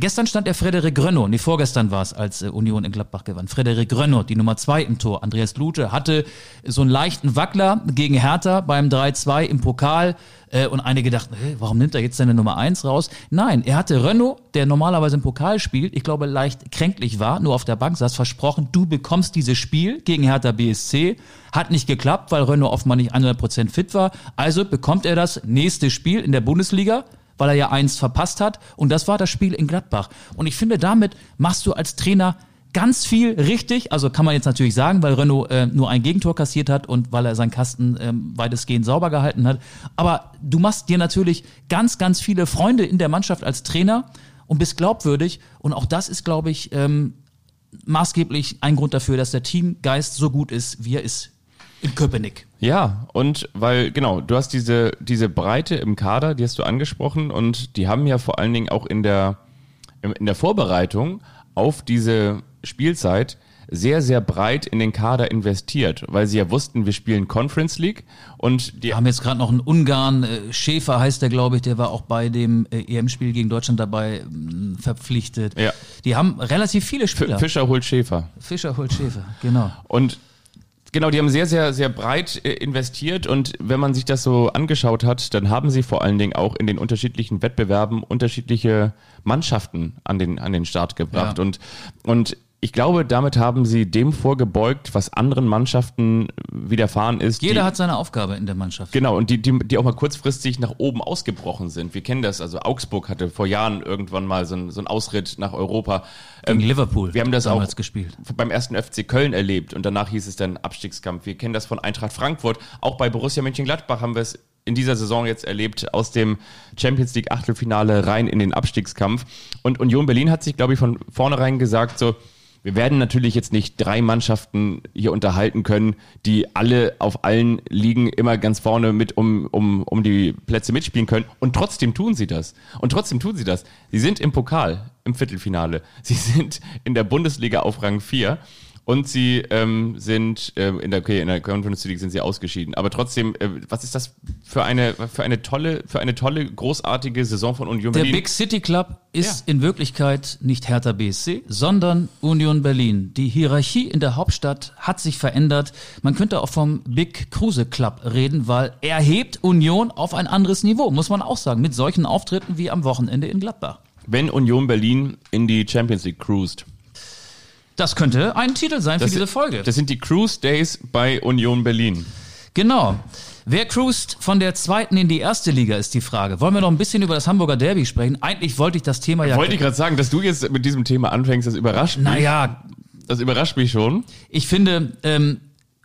Gestern stand der Frederik Grönno, nee, vorgestern war es, als äh, Union in Gladbach gewann. Frederik Grönno, die Nummer zwei im Tor. Andreas Lute hatte so einen leichten Wackler gegen Hertha beim 3-2 im Pokal. Äh, und einige dachten, hey, warum nimmt er jetzt seine Nummer eins raus? Nein, er hatte Renault, der normalerweise im Pokal spielt, ich glaube leicht kränklich war, nur auf der Bank saß, versprochen, du bekommst dieses Spiel gegen Hertha BSC. Hat nicht geklappt, weil Renault offenbar nicht 100% fit war. Also bekommt er das nächste Spiel in der Bundesliga weil er ja eins verpasst hat. Und das war das Spiel in Gladbach. Und ich finde, damit machst du als Trainer ganz viel richtig. Also kann man jetzt natürlich sagen, weil Renault äh, nur ein Gegentor kassiert hat und weil er seinen Kasten ähm, weitestgehend sauber gehalten hat. Aber du machst dir natürlich ganz, ganz viele Freunde in der Mannschaft als Trainer und bist glaubwürdig. Und auch das ist, glaube ich, ähm, maßgeblich ein Grund dafür, dass der Teamgeist so gut ist, wie er ist in Köpenick. Ja, und weil, genau, du hast diese, diese Breite im Kader, die hast du angesprochen, und die haben ja vor allen Dingen auch in der, in der Vorbereitung auf diese Spielzeit sehr, sehr breit in den Kader investiert, weil sie ja wussten, wir spielen Conference League und die Wir haben jetzt gerade noch einen Ungarn, äh, Schäfer heißt der, glaube ich, der war auch bei dem äh, EM-Spiel gegen Deutschland dabei mh, verpflichtet. Ja. Die haben relativ viele Spieler. Fischer holt Schäfer. Fischer holt Schäfer, genau. Und genau, die haben sehr, sehr, sehr breit äh, investiert und wenn man sich das so angeschaut hat, dann haben sie vor allen Dingen auch in den unterschiedlichen Wettbewerben unterschiedliche Mannschaften an den, an den Start gebracht. Ja. Und, und ich glaube, damit haben sie dem vorgebeugt, was anderen Mannschaften widerfahren ist. Jeder die, hat seine Aufgabe in der Mannschaft. Genau, und die, die, die auch mal kurzfristig nach oben ausgebrochen sind. Wir kennen das, also Augsburg hatte vor Jahren irgendwann mal so, ein, so einen Ausritt nach Europa. Gegen Liverpool Ähm, Wir haben das damals auch gespielt. beim ersten FC Köln erlebt und danach hieß es dann Abstiegskampf. Wir kennen das von Eintracht Frankfurt. Auch bei Borussia Mönchengladbach haben wir es in dieser Saison jetzt erlebt, aus dem Champions League Achtelfinale rein in den Abstiegskampf. Und Union Berlin hat sich, glaube ich, von vornherein gesagt, so, wir werden natürlich jetzt nicht drei Mannschaften hier unterhalten können, die alle auf allen Ligen immer ganz vorne mit um, um, um die Plätze mitspielen können. Und trotzdem tun sie das. Und trotzdem tun sie das. Sie sind im Pokal, im Viertelfinale. Sie sind in der Bundesliga auf Rang 4. Und sie ähm, sind ähm, in der okay, in der Conference League sind sie ausgeschieden. Aber trotzdem, äh, was ist das für eine für eine tolle für eine tolle großartige Saison von Union Der Berlin? Big City Club ist Ja. in Wirklichkeit nicht Hertha BSC, sondern Union Berlin. Die Hierarchie in der Hauptstadt hat sich verändert. Man könnte auch vom Big Kruse Club reden, weil er hebt Union auf ein anderes Niveau, muss man auch sagen, mit solchen Auftritten wie am Wochenende in Gladbach. Wenn Union Berlin in die Champions League cruised. Das könnte ein Titel sein für diese Folge. Das sind die Cruise Days bei Union Berlin. Genau. Wer cruist von der zweiten in die erste Liga, ist die Frage. Wollen wir noch ein bisschen über das Hamburger Derby sprechen? Eigentlich wollte ich das Thema ja. Wollte ich gerade sagen, dass du jetzt mit diesem Thema anfängst, das überrascht mich. naja, Das überrascht mich schon. ich finde, ähm,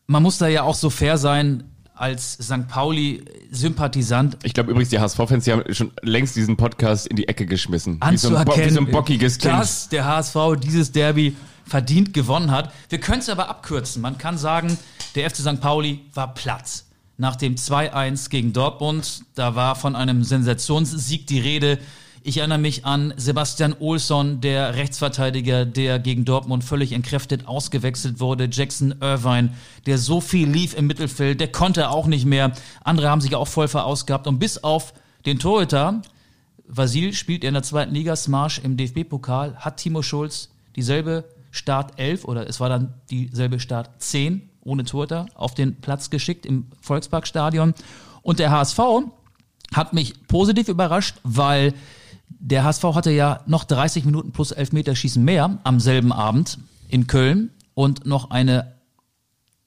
man muss da ja auch so fair sein als St. Pauli-Sympathisant. Ich glaube übrigens, die HSV-Fans, die haben schon längst diesen Podcast in die Ecke geschmissen. Wie so ein, Bo anzuerkennen, wie so ein bockiges Kind. dass der HSV dieses Derby verdient gewonnen hat. Wir können es aber abkürzen. Man kann sagen, der FC St. Pauli war Platz. Nach dem 2-1 gegen Dortmund, da war von einem Sensationssieg die Rede. Ich erinnere mich an Sebastian Olsson, der Rechtsverteidiger, der gegen Dortmund völlig entkräftet ausgewechselt wurde. Jackson Irvine, der so viel lief im Mittelfeld, der konnte auch nicht mehr. Andere haben sich auch voll verausgabt. Und bis auf den Torhüter, Vasil spielt in der zweiten Liga, Smarsch im DFB-Pokal, hat Timo Schulz dieselbe Start 11 oder es war dann dieselbe Start 10 ohne Torhüter auf den Platz geschickt im Volksparkstadion. Und der HSV hat mich positiv überrascht, weil der HSV hatte ja noch 30 Minuten plus Elfmeterschießen mehr am selben Abend in Köln und noch eine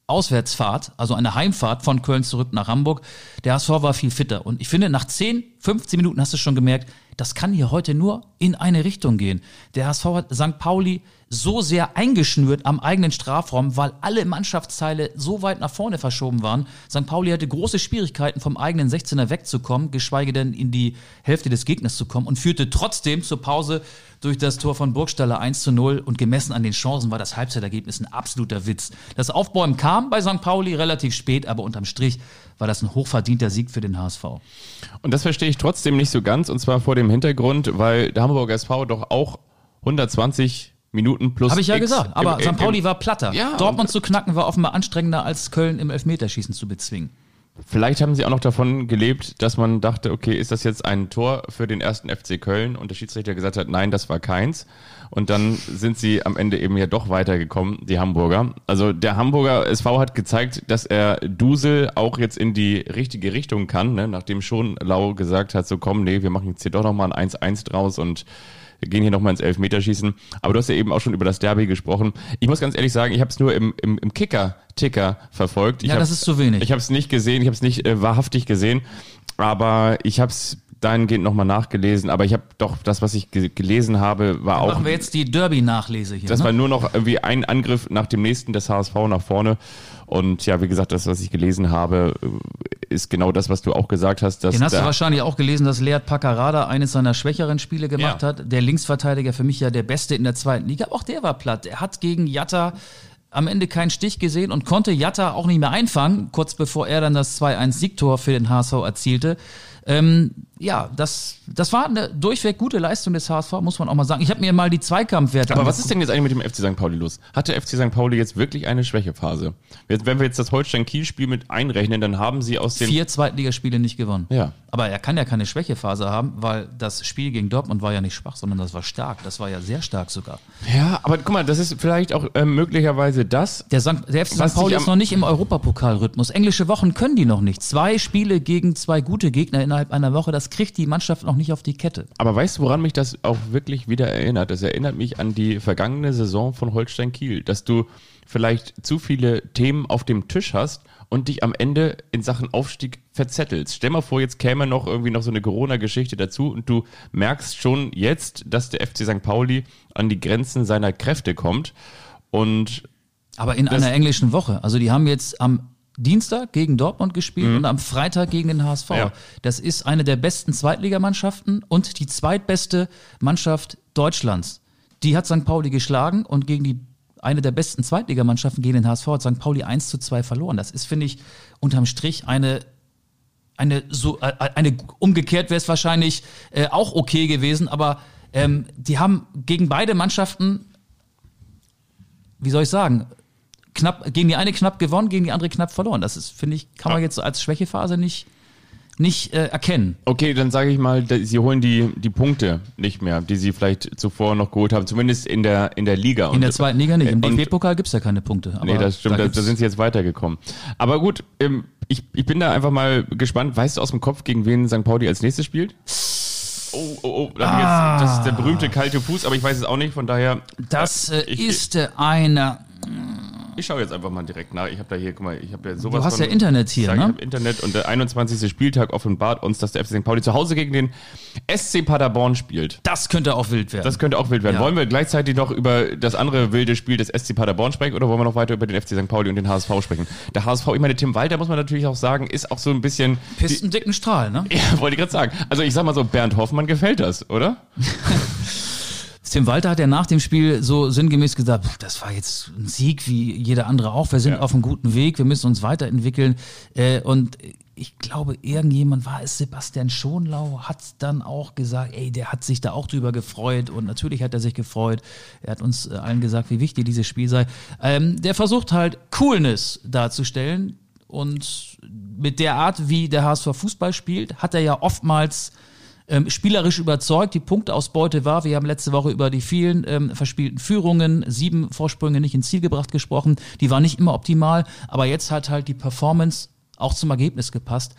Auswärtsfahrt, also eine Heimfahrt von Köln zurück nach Hamburg. Der HSV war viel fitter. Und ich finde, nach 10, 15 Minuten hast du schon gemerkt, das kann hier heute nur in eine Richtung gehen. Der HSV hat St. Pauli so sehr eingeschnürt am eigenen Strafraum, weil alle Mannschaftsteile so weit nach vorne verschoben waren. St. Pauli hatte große Schwierigkeiten, vom eigenen 16er wegzukommen, geschweige denn in die Hälfte des Gegners zu kommen und führte trotzdem zur Pause durch das Tor von Burgstaller 1 zu 0 und gemessen an den Chancen war das Halbzeitergebnis ein absoluter Witz. Das Aufbäumen kam bei St. Pauli relativ spät, aber unterm Strich war das ein hochverdienter Sieg für den HSV. Und das verstehe ich trotzdem nicht so ganz und zwar vor dem Hintergrund, weil der Hamburger SV doch auch 120 Minuten plus. Habe ich ja X gesagt, aber St. Pauli war platter. Ja, Dortmund zu knacken war offenbar anstrengender als Köln im Elfmeterschießen zu bezwingen. Vielleicht haben sie auch noch davon gelebt, dass man dachte, okay, ist das jetzt ein Tor für den ersten FC Köln? Und der Schiedsrichter gesagt hat, nein, das war keins. Und dann sind sie am Ende eben ja doch weitergekommen, die Hamburger. Also der Hamburger SV hat gezeigt, dass er Dusel auch jetzt in die richtige Richtung kann, ne? nachdem schon Lau gesagt hat, so komm, nee, wir machen jetzt hier doch nochmal ein 1-1 draus und wir gehen hier nochmal ins Elfmeterschießen. Aber du hast ja eben auch schon über das Derby gesprochen. Ich muss ganz ehrlich sagen, ich habe es nur im, im, im Kicker-Ticker verfolgt. Ich Ja, das ist zu wenig. Ich habe es nicht gesehen, ich habe es nicht äh, wahrhaftig gesehen, aber ich habe es dahingehend nochmal nachgelesen. Aber ich habe doch das, was ich ge gelesen habe, war auch... Machen wir jetzt die Derby-Nachlese hier. Das ne? war nur noch irgendwie ein Angriff nach dem nächsten des HSV nach vorne. Und ja, wie gesagt, das, was ich gelesen habe, ist genau das, was du auch gesagt hast. Dass Den hast du wahrscheinlich auch gelesen, dass Lead Paccarada eines seiner schwächeren Spiele gemacht Ja. hat. Der Linksverteidiger für mich ja der Beste in der zweiten Liga. Auch der war platt. Er hat gegen Jatta am Ende keinen Stich gesehen und konnte Jatta auch nicht mehr einfangen, kurz bevor er dann das 2-1-Siegtor für den HSV erzielte. Ähm, ja, das, das war eine durchweg gute Leistung des HSV, muss man auch mal sagen. Ich habe mir mal die Zweikampfwerte Aber was ist denn jetzt eigentlich mit dem FC St. Pauli los? Hat der FC St. Pauli jetzt wirklich eine Schwächephase? Wenn wir jetzt das Holstein-Kiel-Spiel mit einrechnen, dann haben sie aus den... vier Zweitligaspiele nicht gewonnen. Ja. Aber er kann ja keine Schwächephase haben, weil das Spiel gegen Dortmund war ja nicht schwach, sondern das war stark. Das war ja sehr stark sogar. Ja, aber guck mal, das ist vielleicht auch ähm, möglicherweise das, Der, St. der FC St. Pauli ist noch nicht im Europapokalrhythmus. Englische Wochen können die noch nicht. Zwei Spiele gegen zwei gute Gegner innerhalb einer Woche, das kriegt die Mannschaft noch nicht auf die Kette. Aber weißt du, woran mich das auch wirklich wieder erinnert? Das erinnert mich an die vergangene Saison von Holstein Kiel, dass du vielleicht zu viele Themen auf dem Tisch hast und dich am Ende in Sachen Aufstieg verzettelst. Stell mal vor, jetzt käme noch irgendwie noch so eine Corona-Geschichte dazu und du merkst schon jetzt, dass der FC St. Pauli an die Grenzen seiner Kräfte kommt und Aber in einer englischen Woche. Also die haben jetzt am Dienstag gegen Dortmund gespielt und am Freitag gegen den HSV. Ja. Das ist eine der besten Zweitligamannschaften und die zweitbeste Mannschaft Deutschlands. Die hat St. Pauli geschlagen und gegen die eine der besten Zweitligamannschaften gegen den HSV hat St. Pauli 1 zu 2 verloren. Das ist, finde ich, unterm Strich eine eine so äh, eine umgekehrt wäre es wahrscheinlich äh, auch okay gewesen, aber ähm, die haben gegen beide Mannschaften, wie soll ich sagen, knapp gegen die eine knapp gewonnen, gegen die andere knapp verloren. Das ist, finde ich, kann man jetzt als Schwächephase nicht nicht äh, erkennen. Okay, dann sage ich mal, sie holen die, die Punkte nicht mehr, die sie vielleicht zuvor noch geholt haben, zumindest in der, in der Liga. In der zweiten Liga nicht. Im Und- DFB-Pokal gibt's ja keine Punkte. Aber Nee, das stimmt, da, da sind sie jetzt weitergekommen. Aber gut, ähm, ich, ich bin da einfach mal gespannt. Weißt du aus dem Kopf, gegen wen St. Pauli als nächstes spielt? Oh, oh, oh, ich jetzt, das ist der berühmte kalte Fuß, aber ich weiß es auch nicht, von daher. das äh, ich, ist äh, eine. Ich schaue jetzt einfach mal direkt nach. Ich habe da hier, guck mal, ich habe ja sowas Du hast von, ja Internet hier, ich sag, ne? Ich habe Internet und der 21. Spieltag offenbart uns, dass der FC St. Pauli zu Hause gegen den SC Paderborn spielt. Das könnte auch wild werden. Das könnte auch wild werden. Ja. Wollen wir gleichzeitig noch über das andere wilde Spiel des SC Paderborn sprechen oder wollen wir noch weiter über den FC St. Pauli und den HSV sprechen? Der HSV, ich meine, Tim Walter muss man natürlich auch sagen, ist auch so ein bisschen. Pistendicken Strahl, ne? Ja, wollte ich gerade sagen. Also ich sag mal so, Bernd Hoffmann gefällt das, oder? Tim Walter hat ja nach dem Spiel so sinngemäß gesagt, "Pff, das war jetzt ein Sieg wie jeder andere auch. Wir sind Ja. auf einem guten Weg, wir müssen uns weiterentwickeln. Äh, und ich glaube, irgendjemand war es, Sebastian Schonlau, hat dann auch gesagt, ey, der hat sich da auch drüber gefreut und natürlich hat er sich gefreut. Er hat uns äh, allen gesagt, wie wichtig dieses Spiel sei. Ähm, der versucht halt Coolness darzustellen und mit der Art, wie der HSV Fußball spielt, hat er ja oftmals ähm, spielerisch überzeugt. Die Punktausbeute war, wir haben letzte Woche über die vielen ähm, verspielten Führungen, sieben Vorsprünge nicht ins Ziel gebracht gesprochen. Die war nicht immer optimal, aber jetzt hat halt die Performance auch zum Ergebnis gepasst.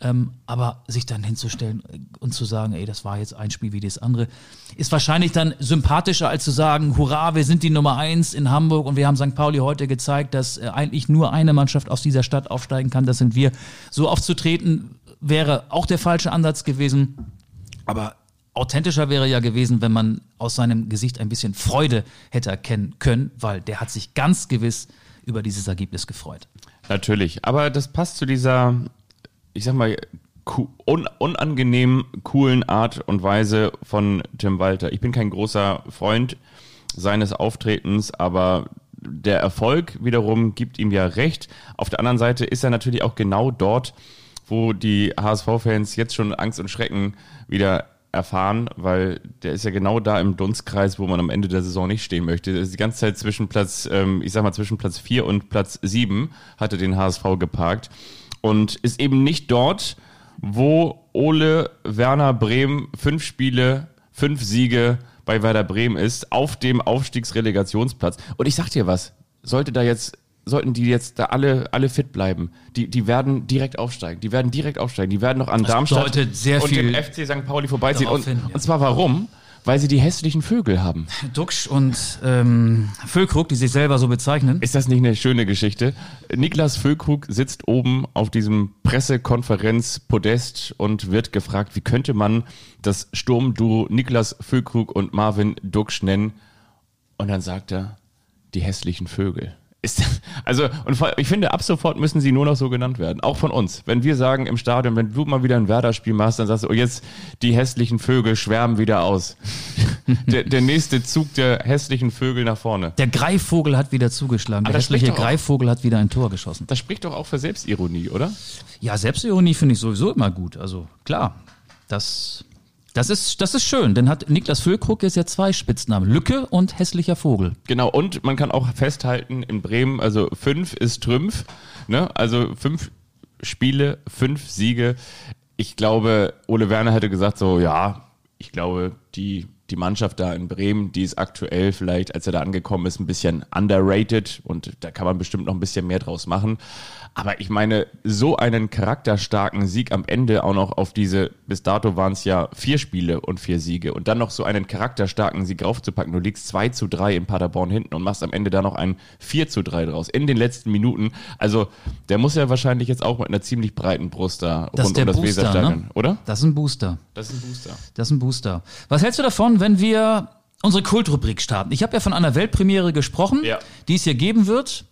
Ähm, aber sich dann hinzustellen und zu sagen, ey, das war jetzt ein Spiel wie das andere, ist wahrscheinlich dann sympathischer, als zu sagen, hurra, wir sind die Nummer eins in Hamburg und wir haben St. Pauli heute gezeigt, dass äh, eigentlich nur eine Mannschaft aus dieser Stadt aufsteigen kann. Das sind wir. So aufzutreten wäre auch der falsche Ansatz gewesen. Aber authentischer wäre ja gewesen, wenn man aus seinem Gesicht ein bisschen Freude hätte erkennen können, weil der hat sich ganz gewiss über dieses Ergebnis gefreut. Natürlich, aber das passt zu dieser, ich sag mal, un unangenehm coolen Art und Weise von Tim Walter. Ich bin kein großer Freund seines Auftretens, aber der Erfolg wiederum gibt ihm ja recht. Auf der anderen Seite ist er natürlich auch genau dort, wo die HSV-Fans jetzt schon Angst und Schrecken wieder erfahren, weil der ist ja genau da im Dunstkreis, wo man am Ende der Saison nicht stehen möchte. Die ganze Zeit zwischen Platz, ähm, ich sag mal, zwischen Platz 4 und Platz 7 hatte den HSV geparkt und ist eben nicht dort, wo Ole Werner Bremen fünf Spiele, fünf Siege bei Werder Bremen ist, auf dem Aufstiegsrelegationsplatz. Und ich sag dir was, sollte da jetzt sollten die jetzt da alle, alle fit bleiben. Die, die werden direkt aufsteigen. Die werden direkt aufsteigen. Die werden noch an das Darmstadt sehr und dem FC St. Pauli vorbeiziehen. Und, hin, ja. und zwar warum? Weil sie die hässlichen Vögel haben. Duxch und ähm, Füllkrug, die sich selber so bezeichnen. Ist das nicht eine schöne Geschichte? Niklas Füllkrug sitzt oben auf diesem Pressekonferenzpodest und wird gefragt, wie könnte man das Sturmduo Niklas Füllkrug und Marvin Duxch nennen? Und dann sagt er, die hässlichen Vögel. Ist, also, und ich finde, ab sofort müssen sie nur noch so genannt werden. Auch von uns. Wenn wir sagen im Stadion, wenn du mal wieder ein Werder-Spiel machst, dann sagst du, oh, jetzt die hässlichen Vögel schwärmen wieder aus. der, der nächste Zug der hässlichen Vögel nach vorne. Der Greifvogel hat wieder zugeschlagen. Der hässliche Greifvogel hat wieder ein Tor geschossen. Das spricht doch auch für Selbstironie, oder? Ja, Selbstironie finde ich sowieso immer gut. Also, klar. Das das ist, das ist schön, denn hat Niklas Füllkrug jetzt ja zwei Spitznamen. Lücke und hässlicher Vogel. Genau, und man kann auch festhalten, in Bremen, also fünf ist Trümpf, ne? Also fünf Spiele, fünf Siege. Ich glaube, Ole Werner hätte gesagt so, ja, ich glaube, die, die Mannschaft da in Bremen, die ist aktuell vielleicht, als er da angekommen ist, ein bisschen underrated und da kann man bestimmt noch ein bisschen mehr draus machen. Aber ich meine, so einen charakterstarken Sieg am Ende auch noch auf diese, bis dato waren es ja vier Spiele und vier Siege und dann noch so einen charakterstarken Sieg raufzupacken. Du liegst 2 zu 3 in Paderborn hinten und machst am Ende da noch ein 4 zu 3 draus in den letzten Minuten. Also der muss ja wahrscheinlich jetzt auch mit einer ziemlich breiten Brust da das rund um das Booster, Weserstadion, ne? oder? Das ist ein Booster. Das ist ein Booster. Das ist ein Booster. Was hältst du davon, wenn wir unsere Kultrubrik starten? Ich habe ja von einer Weltpremiere gesprochen, ja. die es hier geben wird.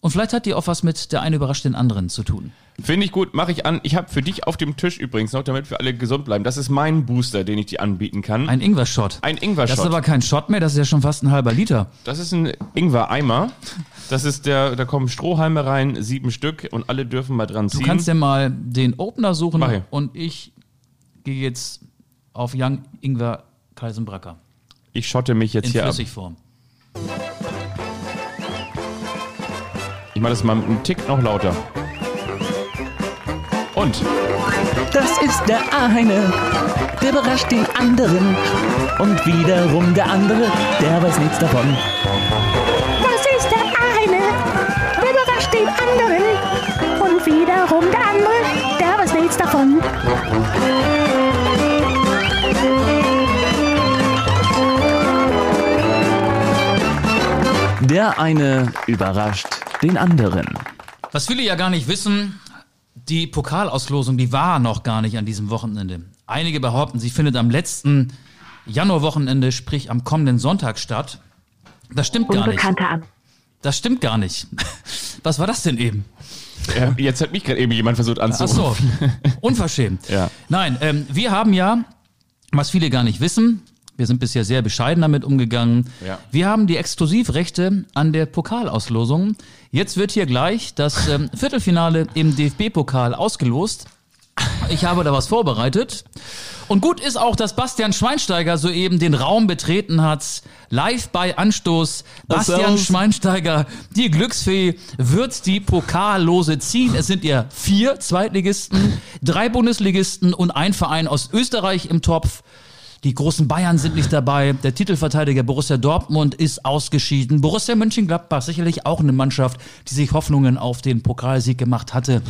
Und vielleicht hat die auch was mit der eine überrascht den anderen zu tun. Finde ich gut, mache ich an. Ich habe für dich auf dem Tisch übrigens noch, damit wir alle gesund bleiben. Das ist mein Booster, den ich dir anbieten kann. Ein Ingwer-Shot. Ein Ingwer-Shot. Das ist aber kein Shot mehr, das ist ja schon fast ein halber Liter. Das ist ein Ingwer-Eimer. Das ist der, da kommen Strohhalme rein, sieben Stück und alle dürfen mal dran ziehen. Du kannst ja mal den Opener suchen ich. und ich gehe jetzt auf Young Ingwer Kaisenbracker. Ich schotte mich jetzt In hier Flüssigform. ab. Ich mache das mal einen Tick noch lauter. Und? Das ist der eine, der überrascht den anderen. Und wiederum der andere, der weiß nichts davon. Das ist der eine, der überrascht den anderen. Der eine überrascht den anderen. Was viele ja gar nicht wissen, die Pokalauslosung, die war noch gar nicht an diesem Wochenende. Einige behaupten, sie findet am letzten Januarwochenende, sprich am kommenden Sonntag statt. Das stimmt gar nicht. Das stimmt gar nicht. Was war das denn eben? Ja, jetzt hat mich gerade eben jemand versucht anzurufen. Ach so, unverschämt. ja. Nein, ähm, wir haben ja, was viele gar nicht wissen, Wir sind bisher sehr bescheiden damit umgegangen. Ja. Wir haben die Exklusivrechte an der Pokalauslosung. Jetzt wird hier gleich das ähm, Viertelfinale im DFB-Pokal ausgelost. Ich habe da was vorbereitet. Und gut ist auch, dass Bastian Schweinsteiger soeben den Raum betreten hat. Live bei Anstoß. Bastian. Schweinsteiger, die Glücksfee, wird die Pokallose ziehen. Es sind ja vier Zweitligisten, drei Bundesligisten und ein Verein aus Österreich im Topf. Die großen Bayern sind nicht dabei. Der Titelverteidiger Borussia Dortmund ist ausgeschieden. Borussia Mönchengladbach, sicherlich auch eine Mannschaft, die sich Hoffnungen auf den Pokalsieg gemacht hatte.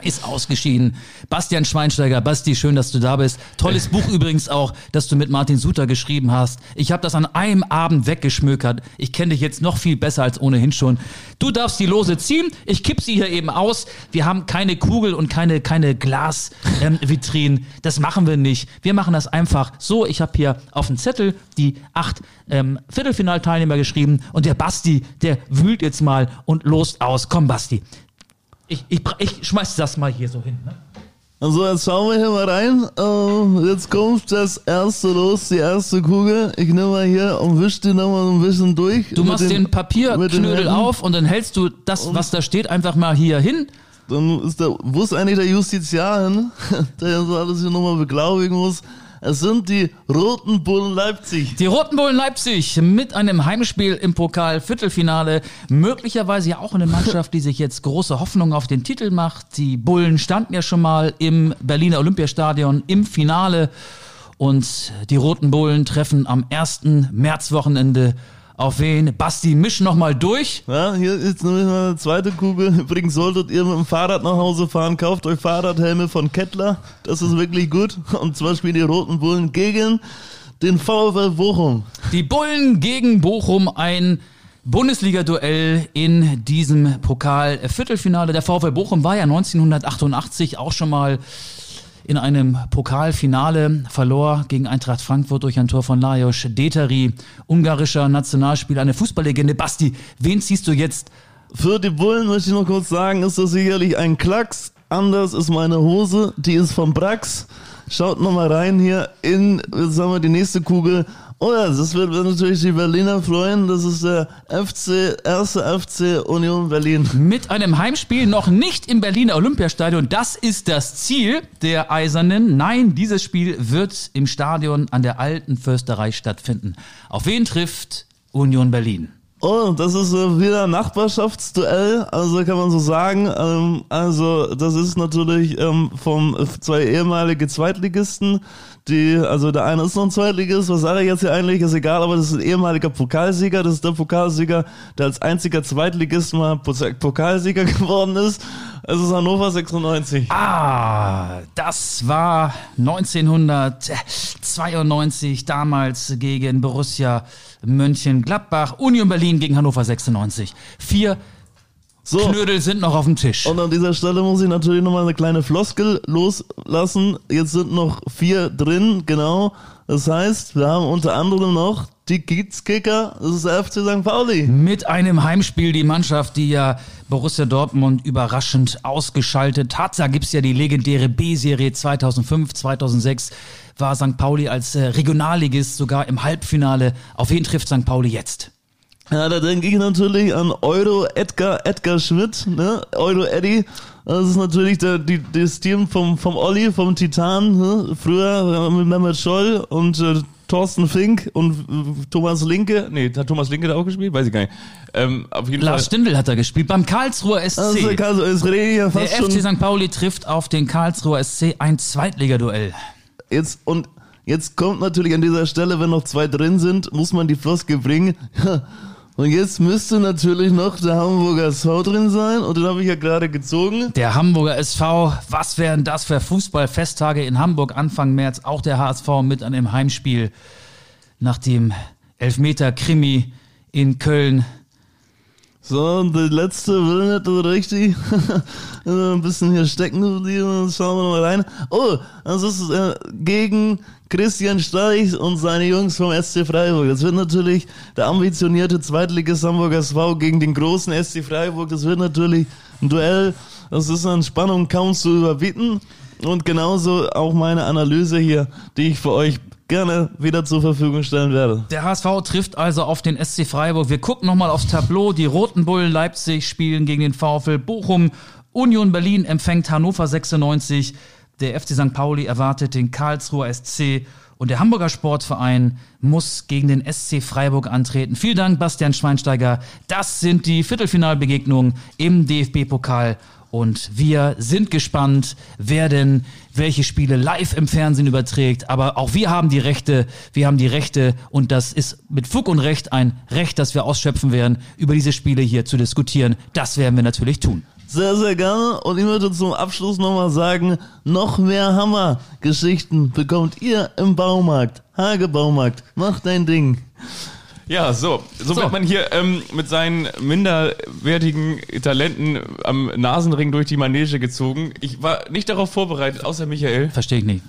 Ist ausgeschieden. Bastian Schweinsteiger, Basti, schön, dass du da bist. Tolles Buch übrigens auch, das du mit Martin Suter geschrieben hast. Ich habe das an einem Abend weggeschmökert. Ich kenne dich jetzt noch viel besser als ohnehin schon. Du darfst die Lose ziehen. Ich kipp sie hier eben aus. Wir haben keine Kugel und keine keine Glasvitrinen. Ähm, das machen wir nicht. Wir machen das einfach so. Ich habe hier auf dem Zettel die acht ähm, Viertelfinalteilnehmer geschrieben und der Basti, der wühlt jetzt mal und lost aus. Komm, Basti. Ich, ich, ich schmeiß das mal hier so hin. Ne? Also jetzt schauen wir hier mal rein. Äh, jetzt kommt das erste los, die erste Kugel. Ich nehme mal hier und wisch die nochmal so ein bisschen durch. Du machst den, Papierknödel Händen. auf und dann hältst du das, was da steht, einfach mal hier hin. Dann ist der, wo ist eigentlich der Justiziar hin, der so alles hier nochmal beglaubigen muss? Es sind die Roten Bullen Leipzig. Die Roten Bullen Leipzig mit einem Heimspiel im Pokal Viertelfinale. Möglicherweise ja auch eine Mannschaft, die sich jetzt große Hoffnung auf den Titel macht. Die Bullen standen ja schon mal im Berliner Olympiastadion im Finale. Und die Roten Bullen treffen am 1. Märzwochenende auf wen? Basti, misch noch mal durch. Ja, hier ist mal eine zweite Kugel. Übrigens solltet ihr mit dem Fahrrad nach Hause fahren, kauft euch Fahrradhelme von Kettler. Das ist wirklich gut. Und zwar spielen die Roten Bullen gegen den VfL Bochum. Die Bullen gegen Bochum, ein Bundesliga-Duell in diesem Pokal-Viertelfinale. Der VfL Bochum war ja 1988 auch schon mal in einem Pokalfinale, verlor gegen Eintracht Frankfurt durch ein Tor von Lajos Deteri, ungarischer Nationalspieler, eine Fußballlegende. Basti, wen ziehst du jetzt? Für die Bullen möchte ich noch kurz sagen, ist das sicherlich ein Klacks. Anders ist meine Hose, die ist vom Brax. Schaut nochmal rein hier in, haben wir die nächste Kugel. Oh ja, das wird natürlich die Berliner freuen. Das ist der FC, erste FC Union Berlin. Mit einem Heimspiel noch nicht im Berliner Olympiastadion. Das ist das Ziel der Eisernen. Nein, dieses Spiel wird im Stadion an der alten Försterei stattfinden. Auf wen trifft Union Berlin? Oh, das ist äh, wieder ein Nachbarschaftsduell, also kann man so sagen. Ähm, also das ist natürlich ähm, vom zwei ehemalige Zweitligisten, die, also der eine ist noch ein Zweitligist, was sage ich jetzt hier eigentlich, ist egal, aber das ist ein ehemaliger Pokalsieger, das ist der Pokalsieger, der als einziger Zweitligist mal Po- Pokalsieger geworden ist. Es ist Hannover 96. Ah, das war 1992 damals gegen Borussia Mönchengladbach, Union Berlin gegen Hannover 96. Vier So. Knödel sind noch auf dem Tisch. Und an dieser Stelle muss ich natürlich nochmal eine kleine Floskel loslassen. Jetzt sind noch vier drin, genau. Das heißt, wir haben unter anderem noch die Kiezkicker, das ist der FC St. Pauli. Mit einem Heimspiel die Mannschaft, die ja Borussia Dortmund überraschend ausgeschaltet hat. Da gibt's ja die legendäre B-Serie 2005, 2006 war St. Pauli als äh, Regionalligist sogar im Halbfinale. Auf wen trifft St. Pauli jetzt? Ja, da denke ich natürlich an Euro Edgar, Edgar Schmidt, ne? Euro Eddie. Das ist natürlich der, die, das Team vom, vom Olli, vom Titan, ne? Früher äh, mit Mehmet Scholl und äh, Thorsten Fink und äh, Thomas Linke. Nee, hat Thomas Linke da auch gespielt? Weiß ich gar nicht. Ähm, auf jeden Lars Fall. Stindl hat er gespielt beim Karlsruher SC. Also, rede ich ja Der fast schon. FC St. Pauli trifft auf den Karlsruher SC ein Zweitligaduell. Jetzt, und jetzt kommt natürlich an dieser Stelle, wenn noch zwei drin sind, muss man die Floskel bringen. Und jetzt müsste natürlich noch der Hamburger SV drin sein. Und den habe ich ja gerade gezogen. Der Hamburger SV, was wären das für Fußballfesttage in Hamburg Anfang März? Auch der HSV mit einem Heimspiel nach dem Elfmeter-Krimi in Köln. So, und der letzte will nicht so richtig. Ein bisschen hier stecken geblieben. Schauen wir mal rein. Oh, das ist äh, gegen Christian Streich und seine Jungs vom SC Freiburg. Das wird natürlich der ambitionierte Zweitligist Hamburger SV gegen den großen SC Freiburg. Das wird natürlich ein Duell. Das ist an Spannung kaum zu überbieten. Und genauso auch meine Analyse hier, die ich für euch gerne wieder zur Verfügung stellen werde. Der HSV trifft also auf den SC Freiburg. Wir gucken nochmal aufs Tableau. Die Roten Bullen Leipzig spielen gegen den VfL Bochum. Union Berlin empfängt Hannover 96. Der FC St. Pauli erwartet den Karlsruher SC. Und der Hamburger Sportverein muss gegen den SC Freiburg antreten. Vielen Dank, Bastian Schweinsteiger. Das sind die Viertelfinalbegegnungen im DFB-Pokal. Und wir sind gespannt, wer denn welche Spiele live im Fernsehen überträgt. Aber auch wir haben die Rechte, wir haben die Rechte und das ist mit Fug und Recht ein Recht, das wir ausschöpfen werden, über diese Spiele hier zu diskutieren. Das werden wir natürlich tun. Sehr, sehr gerne. Und ich möchte zum Abschluss nochmal sagen, noch mehr Hammer-Geschichten bekommt ihr im Baumarkt. Hage Baumarkt. Mach dein Ding. Ja, so. So, wird man hier ähm, mit seinen minderwertigen Talenten am Nasenring durch die Manege gezogen. Ich war nicht darauf vorbereitet, außer Michael. Verstehe ich nicht.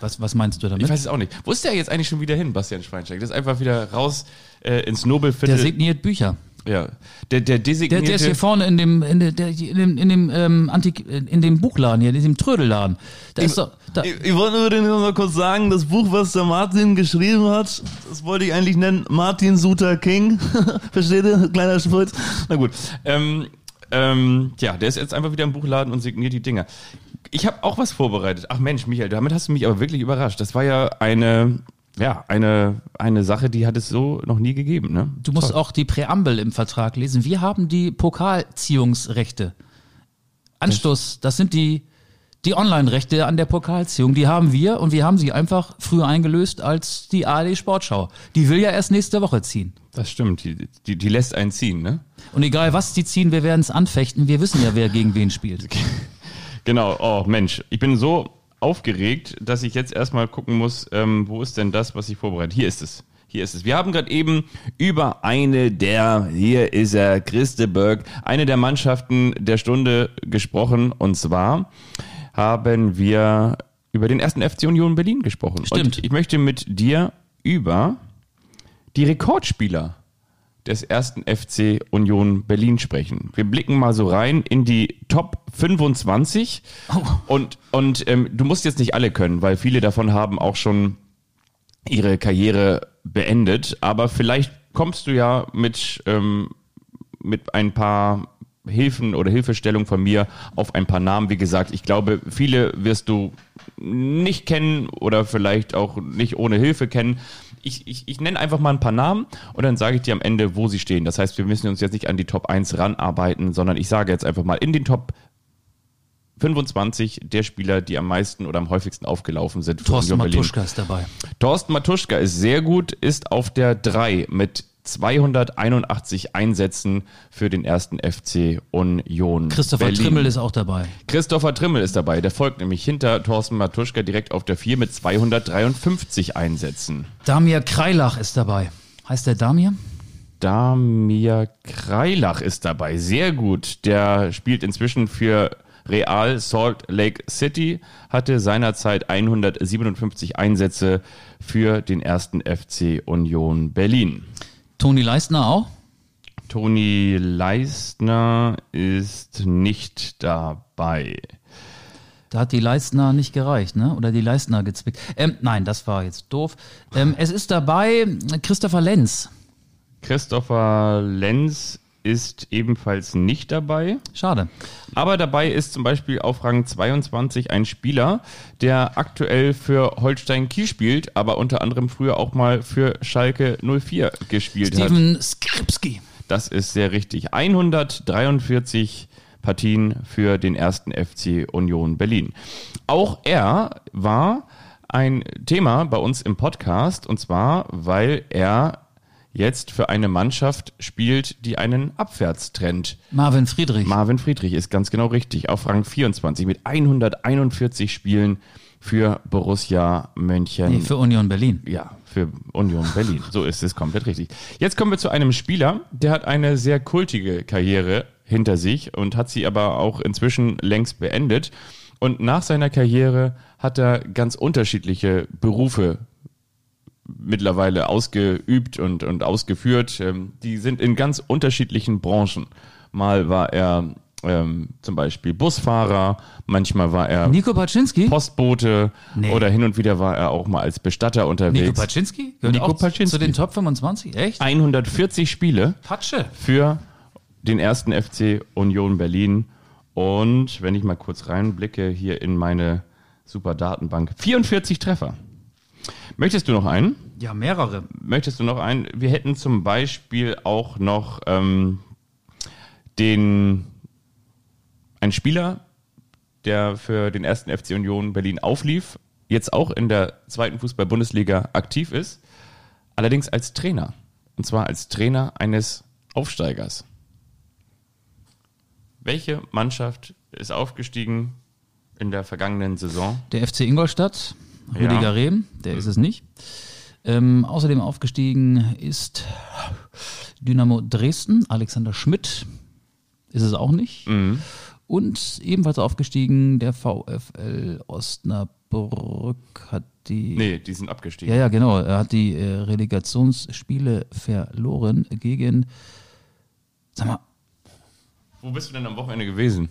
Was, was meinst du damit? Ich weiß es auch nicht. Wo ist der jetzt eigentlich schon wieder hin, Bastian Schweinsteiger? Das ist einfach wieder raus äh, ins Nobelviertel. der signiert Bücher. Ja. Der, der Der, designierte... der ist hier vorne in dem, in, der, der, in dem, in dem, ähm, Antik, in dem Buchladen hier, in diesem Trödelladen. Da ist doch, da, Ich, ich wollte nur noch mal kurz sagen, das Buch, was der Martin geschrieben hat, das wollte ich eigentlich nennen Martin Suter King. Versteht ihr? Kleiner Spritz. Na gut. Ähm, ähm, ja, der ist jetzt einfach wieder im Buchladen und signiert die Dinger. Ich habe auch was vorbereitet. Ach Mensch, Michael, damit hast du mich aber wirklich überrascht. Das war ja eine, ja, eine, eine Sache, die hat es so noch nie gegeben, ne? du musst auch die Präambel im Vertrag lesen. Wir haben die Pokalziehungsrechte. Anstoß, das sind die, die Online-Rechte an der Pokalziehung. Die haben wir und wir haben sie einfach früher eingelöst als die ARD Sportschau. Die will ja erst nächste Woche ziehen. Das stimmt. Die, die, die lässt einen ziehen, ne? Und egal was die ziehen, wir werden es anfechten. Wir wissen ja, wer gegen wen spielt. Genau. Oh Mensch, ich bin so aufgeregt, dass ich jetzt erstmal gucken muss, ähm, wo ist denn das, was ich vorbereitet? Hier ist es. Hier ist es. Wir haben gerade eben über eine der, hier ist er, Christeberg, eine der Mannschaften der Stunde gesprochen. Und zwar haben wir über den ersten FC Union Berlin gesprochen. Stimmt. Und ich möchte mit dir über die Rekordspieler des ersten FC Union Berlin sprechen. Wir blicken mal so rein in die Top 25 und, und ähm, du musst jetzt nicht alle können, weil viele davon haben auch schon ihre Karriere beendet, aber vielleicht kommst du ja mit, ähm, mit ein paar Hilfen oder Hilfestellung von mir auf ein paar Namen. Wie gesagt, ich glaube, viele wirst du nicht kennen oder vielleicht auch nicht ohne Hilfe kennen. Ich, ich, ich nenne einfach mal ein paar Namen und dann sage ich dir am Ende, wo sie stehen. Das heißt, wir müssen uns jetzt nicht an die Top 1 ranarbeiten, sondern ich sage jetzt einfach mal in den Top 25 der Spieler, die am meisten oder am häufigsten aufgelaufen sind. Thorsten. Matuschka ist dabei. Thorsten Matuschka ist sehr gut, ist auf der 3 mit 281 Einsätzen für den ersten FC Union. Christopher Berlin. Trimmel ist auch dabei. Christopher Trimmel ist dabei. Der folgt nämlich hinter Thorsten Matuschka direkt auf der 4 mit 253 Einsätzen. Damir Kreilach ist dabei. Heißt der Damir? Damir Kreilach ist dabei. Sehr gut. Der spielt inzwischen für Real Salt Lake City, hatte seinerzeit 157 Einsätze für den ersten FC Union Berlin. Toni Leistner auch? Toni Leistner ist nicht dabei. Da hat die Leistner nicht gereicht, ne? Oder die Leistner gezwickt. Ähm, nein, das war jetzt doof. Ähm, es ist dabei Christopher Lenz. Christopher Lenz ist ebenfalls nicht dabei. Schade. Aber dabei ist zum Beispiel auf Rang 22 ein Spieler, der aktuell für Holstein Kiel spielt, aber unter anderem früher auch mal für Schalke 04 gespielt hat. Steven Skripski. Das ist sehr richtig. 143 Partien für den ersten FC Union Berlin. Auch er war ein Thema bei uns im Podcast und zwar, weil er jetzt für eine Mannschaft spielt, die einen Abwärtstrend Marvin Friedrich. Marvin Friedrich ist ganz genau richtig. Auf Rang 24 mit 141 Spielen für Borussia Mönchen. nee, für Union Berlin. ja, für Union Berlin. So ist es komplett richtig. Jetzt kommen wir zu einem Spieler, der hat eine sehr kultige Karriere hinter sich und hat sie aber auch inzwischen längst beendet. Und nach seiner Karriere hat er ganz unterschiedliche Berufe mittlerweile ausgeübt und, und ausgeführt. Ähm, Die sind in ganz unterschiedlichen Branchen. Mal war er ähm, zum Beispiel Busfahrer, manchmal war er Nico Paczynski? Postbote Nee. oder hin und wieder war er auch mal als Bestatter Nico unterwegs. Paczynski? Gehört Nico auch zu- Paczynski. zu den Top 25? Echt? 140 Spiele Patsche. für den ersten FC Union Berlin. Und wenn ich mal kurz reinblicke hier in meine super Datenbank, 44 Treffer. Möchtest du noch einen? Ja, mehrere. Möchtest du noch einen? Wir hätten zum Beispiel auch noch ähm, den ein Spieler, der für den ersten FC Union Berlin auflief, jetzt auch in der zweiten Fußball-Bundesliga aktiv ist, allerdings als Trainer. Und zwar als Trainer eines Aufsteigers. Welche Mannschaft ist aufgestiegen in der vergangenen Saison? Der FC Ingolstadt, Ja. Rüdiger Rehm, der ist es nicht. Ähm, außerdem aufgestiegen ist Dynamo Dresden, Alexander Schmidt, ist es auch nicht. Mhm. Und ebenfalls aufgestiegen der VfL Osnabrück hat die. Nee, die sind abgestiegen. Ja, ja, genau. Er hat die äh, Relegationsspiele verloren gegen. Sag mal, Wo bist du denn am Wochenende gewesen?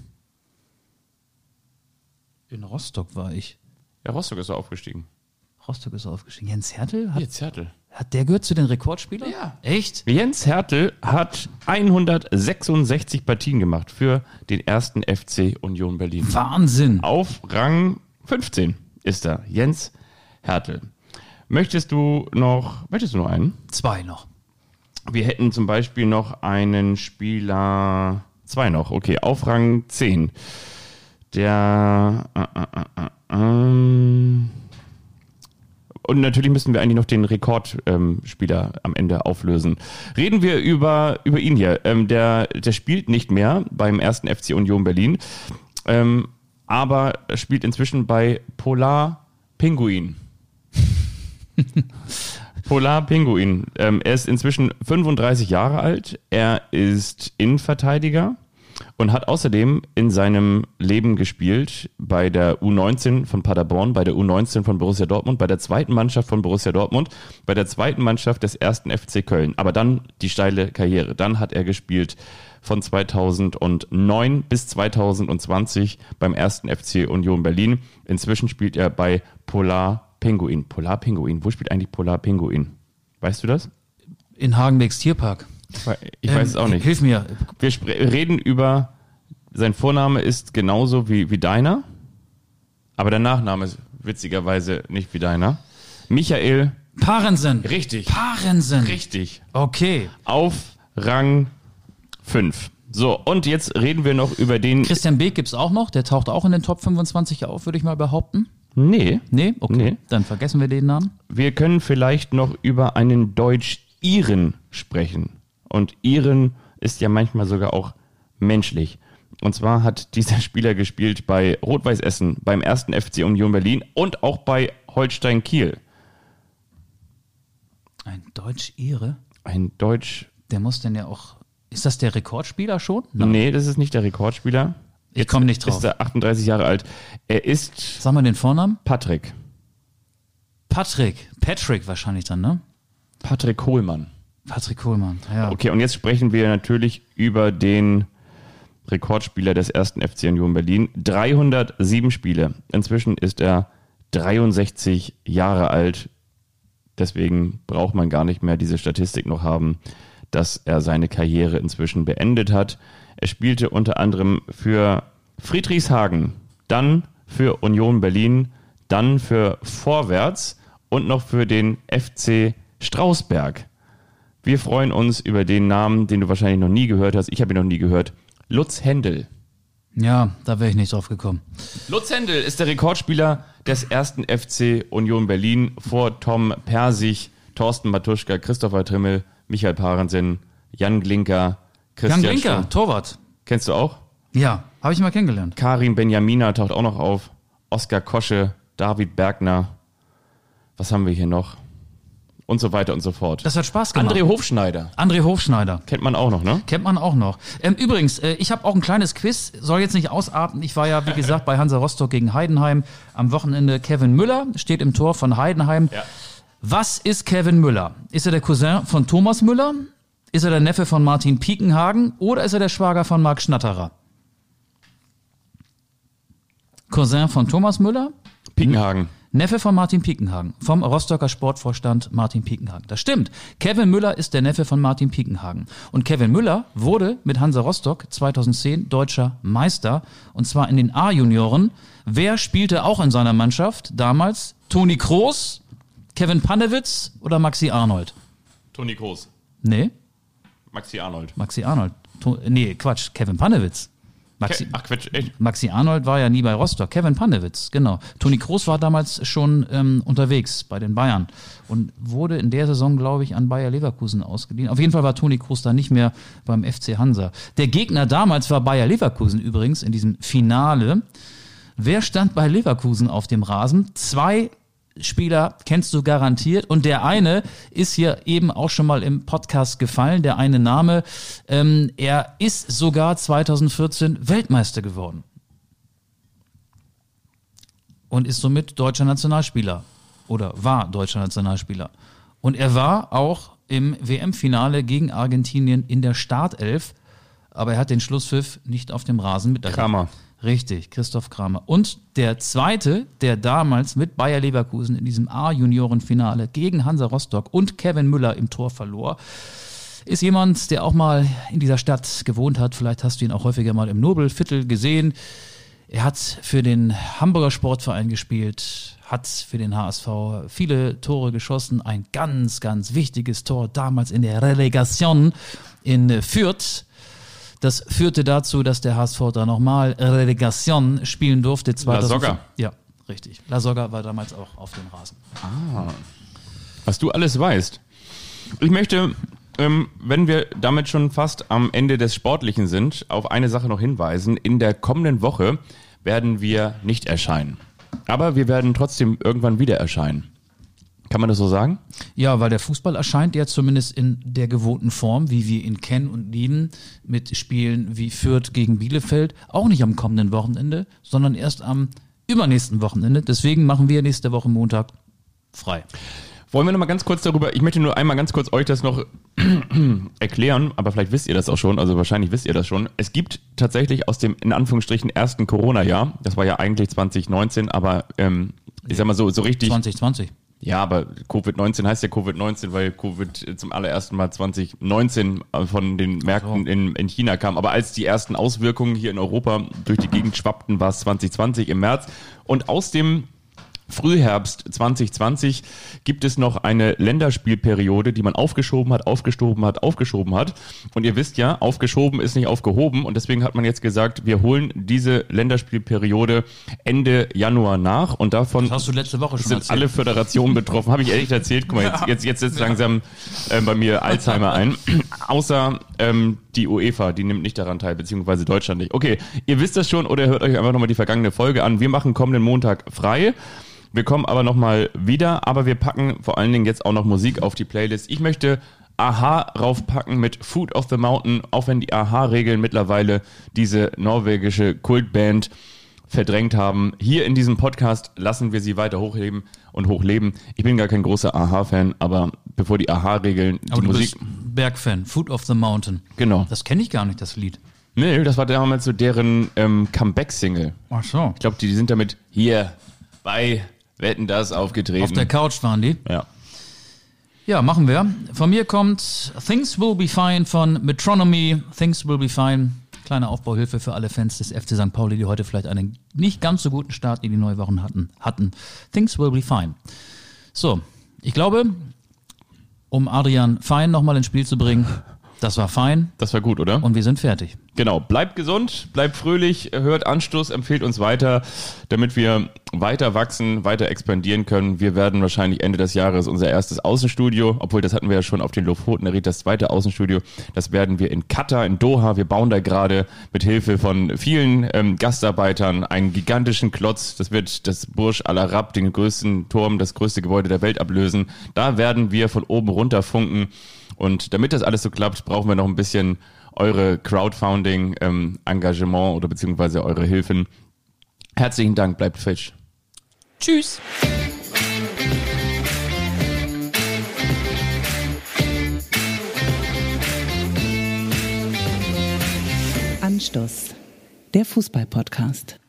in Rostock war ich. Ja, Rostock ist aufgestiegen. Rostock ist aufgestiegen. Jens Hertel? Hat, Jetzt Hertel. hat der gehört zu den Rekordspielern? Ja. Echt? Jens Hertel hat 166 Partien gemacht für den ersten FC Union Berlin. Wahnsinn. Auf Rang 15 ist er, Jens Hertel. Möchtest du noch, möchtest du noch einen? Zwei noch. Wir hätten zum Beispiel noch einen Spieler, zwei noch, okay, auf Rang 10. Der, äh, äh, ähm, und natürlich müssen wir eigentlich noch den Rekordspieler ähm, am Ende auflösen. Reden wir über, über ihn hier. Ähm, der, der spielt nicht mehr beim ersten FC Union Berlin, ähm, aber spielt inzwischen bei Polar Pinguin. Polar Pinguin. Ähm, er ist inzwischen 35 Jahre alt. Er ist Innenverteidiger und hat außerdem in seinem Leben gespielt bei der U19 von Paderborn, bei der U19 von Borussia Dortmund, bei der zweiten Mannschaft von Borussia Dortmund, bei der zweiten Mannschaft des ersten FC Köln. Aber dann die steile Karriere. Dann hat er gespielt von 2009 bis 2020 beim ersten FC Union Berlin. Inzwischen spielt er bei Polar Pinguin. Polar Pinguin. Wo spielt eigentlich Polar Pinguin? Weißt du das? In Hagenbecks Tierpark. Ich weiß es auch Ähm, nicht. Hilf mir. Wir reden über, sein Vorname ist genauso wie, wie deiner, aber der Nachname ist witzigerweise nicht wie deiner. Michael, Parensen. richtig, Parensen. richtig, Okay. auf Rang 5. So, und jetzt reden wir noch über den, Christian Beek gibt's auch noch. Der taucht auch in den Top 25 auf, würde ich mal behaupten. nee, Nee? Okay. Nee. Dann vergessen wir den Namen. wir können vielleicht noch über einen Deutsch-Iren sprechen. Und Iren ist ja manchmal sogar auch menschlich. Und zwar hat dieser Spieler gespielt bei Rot-Weiß Essen, beim ersten FC Union Berlin und auch bei Holstein Kiel. Ein Deutsch-Ire. Ein Deutsch. Der muss denn ja auch. Ist das der Rekordspieler schon? Nee, das ist nicht der Rekordspieler. Ich komme nicht drauf. Ist er 38 Jahre alt. Er ist Sag mal den Vornamen. Patrick. Patrick. Patrick wahrscheinlich dann, ne? Patrick Kohlmann. Patrick Kohlmann. Ja. Okay, und jetzt sprechen wir natürlich über den Rekordspieler des ersten FC Union Berlin. 307 Spiele. Inzwischen ist er 63 Jahre alt. Deswegen braucht man gar nicht mehr diese Statistik noch haben, dass er seine Karriere inzwischen beendet hat. Er spielte unter anderem für Friedrichshagen, dann für Union Berlin, dann für Vorwärts und noch für den FC Strausberg. Wir freuen uns über den Namen, den du wahrscheinlich noch nie gehört hast. Ich habe ihn noch nie gehört. Lutz Händel. ja, da wäre ich nicht drauf gekommen. Lutz Händel ist der Rekordspieler des ersten FC Union Berlin vor Tom Persig, Thorsten Matuschka, Christopher Trimmel, Michael Parensen, Jan Glinker, Christian Jan Glinker, Schwung. Torwart. Kennst du auch? Ja, habe ich mal kennengelernt. Karin Benjamina taucht auch noch auf. Oskar Kosche, David Bergner. Was haben wir hier noch? Und so weiter und so fort. Das hat Spaß gemacht. André Hofschneider. André Hofschneider. Kennt man auch noch, ne? Kennt man auch noch. Ähm, übrigens, äh, ich habe auch ein kleines Quiz, soll jetzt nicht ausarten. Ich war ja, wie gesagt, bei Hansa Rostock gegen Heidenheim. Am Wochenende Kevin Müller steht im Tor von Heidenheim. Ja. Was ist Kevin Müller? Ist er der Cousin von Thomas Müller? Ist er der Neffe von Martin Piekenhagen? Oder ist er der Schwager von Marc Schnatterer? Cousin von Thomas Müller, Piekenhagen. Neffe von Martin Piekenhagen, vom Rostocker Sportvorstand Martin Piekenhagen. Das stimmt. Kevin Müller ist der Neffe von Martin Piekenhagen. Und Kevin Müller wurde mit Hansa Rostock 2010 deutscher Meister. Und zwar in den A-Junioren. Wer spielte auch in seiner Mannschaft damals? Toni Kroos, Kevin Panewitz oder Maxi Arnold? Toni Groß. Nee, Maxi Arnold. Maxi Arnold. To nee, Quatsch, Kevin Panewitz. Maxi, Ach Quatsch, echt? Maxi Arnold war ja nie bei Rostock. Kevin Panewitz, genau. Toni Kroos war damals schon ähm, unterwegs bei den Bayern und wurde in der Saison, glaube ich, an Bayer Leverkusen ausgeliehen. Auf jeden Fall war Toni Kroos da nicht mehr beim FC Hansa. Der Gegner damals war Bayer Leverkusen übrigens in diesem Finale. Wer stand bei Leverkusen auf dem Rasen? Zwei Spieler kennst du garantiert und der eine ist hier eben auch schon mal im Podcast gefallen, der eine Name. Ähm, er ist sogar 2014 Weltmeister geworden und ist somit deutscher Nationalspieler oder war deutscher Nationalspieler. Und er war auch im WM-Finale gegen Argentinien in der Startelf, aber er hat den Schlusspfiff nicht auf dem Rasen mit Kramer. Richtig, Christoph Kramer. Und der zweite, der damals mit Bayer Leverkusen in diesem A-Junioren-Finale gegen Hansa Rostock und Kevin Müller im Tor verlor, ist jemand, der auch mal in dieser Stadt gewohnt hat. Vielleicht hast du ihn auch häufiger mal im Nobelviertel gesehen. Er hat für den Hamburger Sportverein gespielt, hat für den HSV viele Tore geschossen. Ein ganz, ganz wichtiges Tor damals in der Relegation in Fürth. Das führte dazu, dass der HSV da nochmal Relegation spielen durfte. 2000 Soga. Ja, richtig. La Soga war damals auch auf dem Rasen. Was du alles weißt. Ich möchte, ähm, wenn wir damit schon fast am Ende des Sportlichen sind, auf eine Sache noch hinweisen. In der kommenden Woche werden wir nicht erscheinen. Aber wir werden trotzdem irgendwann wieder erscheinen. Kann man das so sagen? Ja, weil der Fußball erscheint ja zumindest in der gewohnten Form, wie wir ihn kennen und lieben, mit Spielen wie Fürth gegen Bielefeld, auch nicht am kommenden Wochenende, sondern erst am übernächsten Wochenende. Deswegen machen wir nächste Woche Montag frei. Wollen wir noch mal ganz kurz darüber, ich möchte nur einmal ganz kurz euch das noch erklären, aber vielleicht wisst ihr das auch schon, also wahrscheinlich wisst ihr das schon. Es gibt tatsächlich aus dem, in Anführungsstrichen, ersten Corona-Jahr, das war ja eigentlich 2019, aber ähm, ich sag mal so, so richtig. 2020. Ja, aber Covid-19 heißt ja Covid-19, weil Covid zum allerersten Mal 2019 von den Märkten in, in China kam. Aber als die ersten Auswirkungen hier in Europa durch die Gegend schwappten, war es 2020 im März. Und aus dem Frühherbst 2020 gibt es noch eine Länderspielperiode, die man aufgeschoben hat, aufgeschoben hat, aufgeschoben hat. Und ihr wisst ja, aufgeschoben ist nicht aufgehoben. Und deswegen hat man jetzt gesagt, wir holen diese Länderspielperiode Ende Januar nach. Und davon Das hast du letzte Woche schon sind erzählt. alle Föderationen betroffen. Habe ich ehrlich erzählt. Guck mal, jetzt, jetzt, jetzt setzt langsam äh, bei mir Alzheimer ein. Außer ähm, die UEFA, die nimmt nicht daran teil, beziehungsweise Deutschland nicht. Okay, ihr wisst das schon oder hört euch einfach nochmal die vergangene Folge an. Wir machen kommenden Montag frei. Wir kommen aber nochmal wieder, aber wir packen vor allen Dingen jetzt auch noch Musik auf die Playlist. Ich möchte Aha raufpacken mit Food of the Mountain, auch wenn die Aha-Regeln mittlerweile diese norwegische Kultband verdrängt haben. Hier in diesem Podcast lassen wir sie weiter hochleben und hochleben. Ich bin gar kein großer Aha-Fan, aber bevor die Aha-Regeln, Aber die du Musik... bist Bergfan, Food of the Mountain. Genau. Das kenne ich gar nicht, das Lied. Nee, das war damals so deren ähm, Comeback-Single. Ach so. Ich glaube, die, die sind damit hier bei Wetten das aufgetreten. Auf der Couch waren die. ja. Ja, machen wir. Von mir kommt Things Will Be Fine von Metronomy. Things Will Be Fine. Kleine Aufbauhilfe für alle Fans des FC St. Pauli, die heute vielleicht einen nicht ganz so guten Start in die neue Woche hatten. hatten. Things Will Be Fine. So, ich glaube, um Adrian Fein nochmal ins Spiel zu bringen, das war fein Das war gut, oder? und wir sind fertig. Genau, bleibt gesund, bleibt fröhlich, hört Anstoß, empfehlt uns weiter, damit wir weiter wachsen, weiter expandieren können. Wir werden wahrscheinlich Ende des Jahres unser erstes Außenstudio, obwohl das hatten wir ja schon auf den Lofoten erriet, das zweite Außenstudio, das werden wir in Katar, in Doha. Wir bauen da gerade mit Hilfe von vielen ähm, Gastarbeitern einen gigantischen Klotz. Das wird das Burj Al Arab, den größten Turm, das größte Gebäude der Welt ablösen. Da werden wir von oben runter funken. Und damit das alles so klappt, brauchen wir noch ein bisschen eure Crowdfunding-Engagement oder beziehungsweise eure Hilfen. Herzlichen Dank, bleibt fisch. Tschüss. Anstoß, der Fußball-Podcast.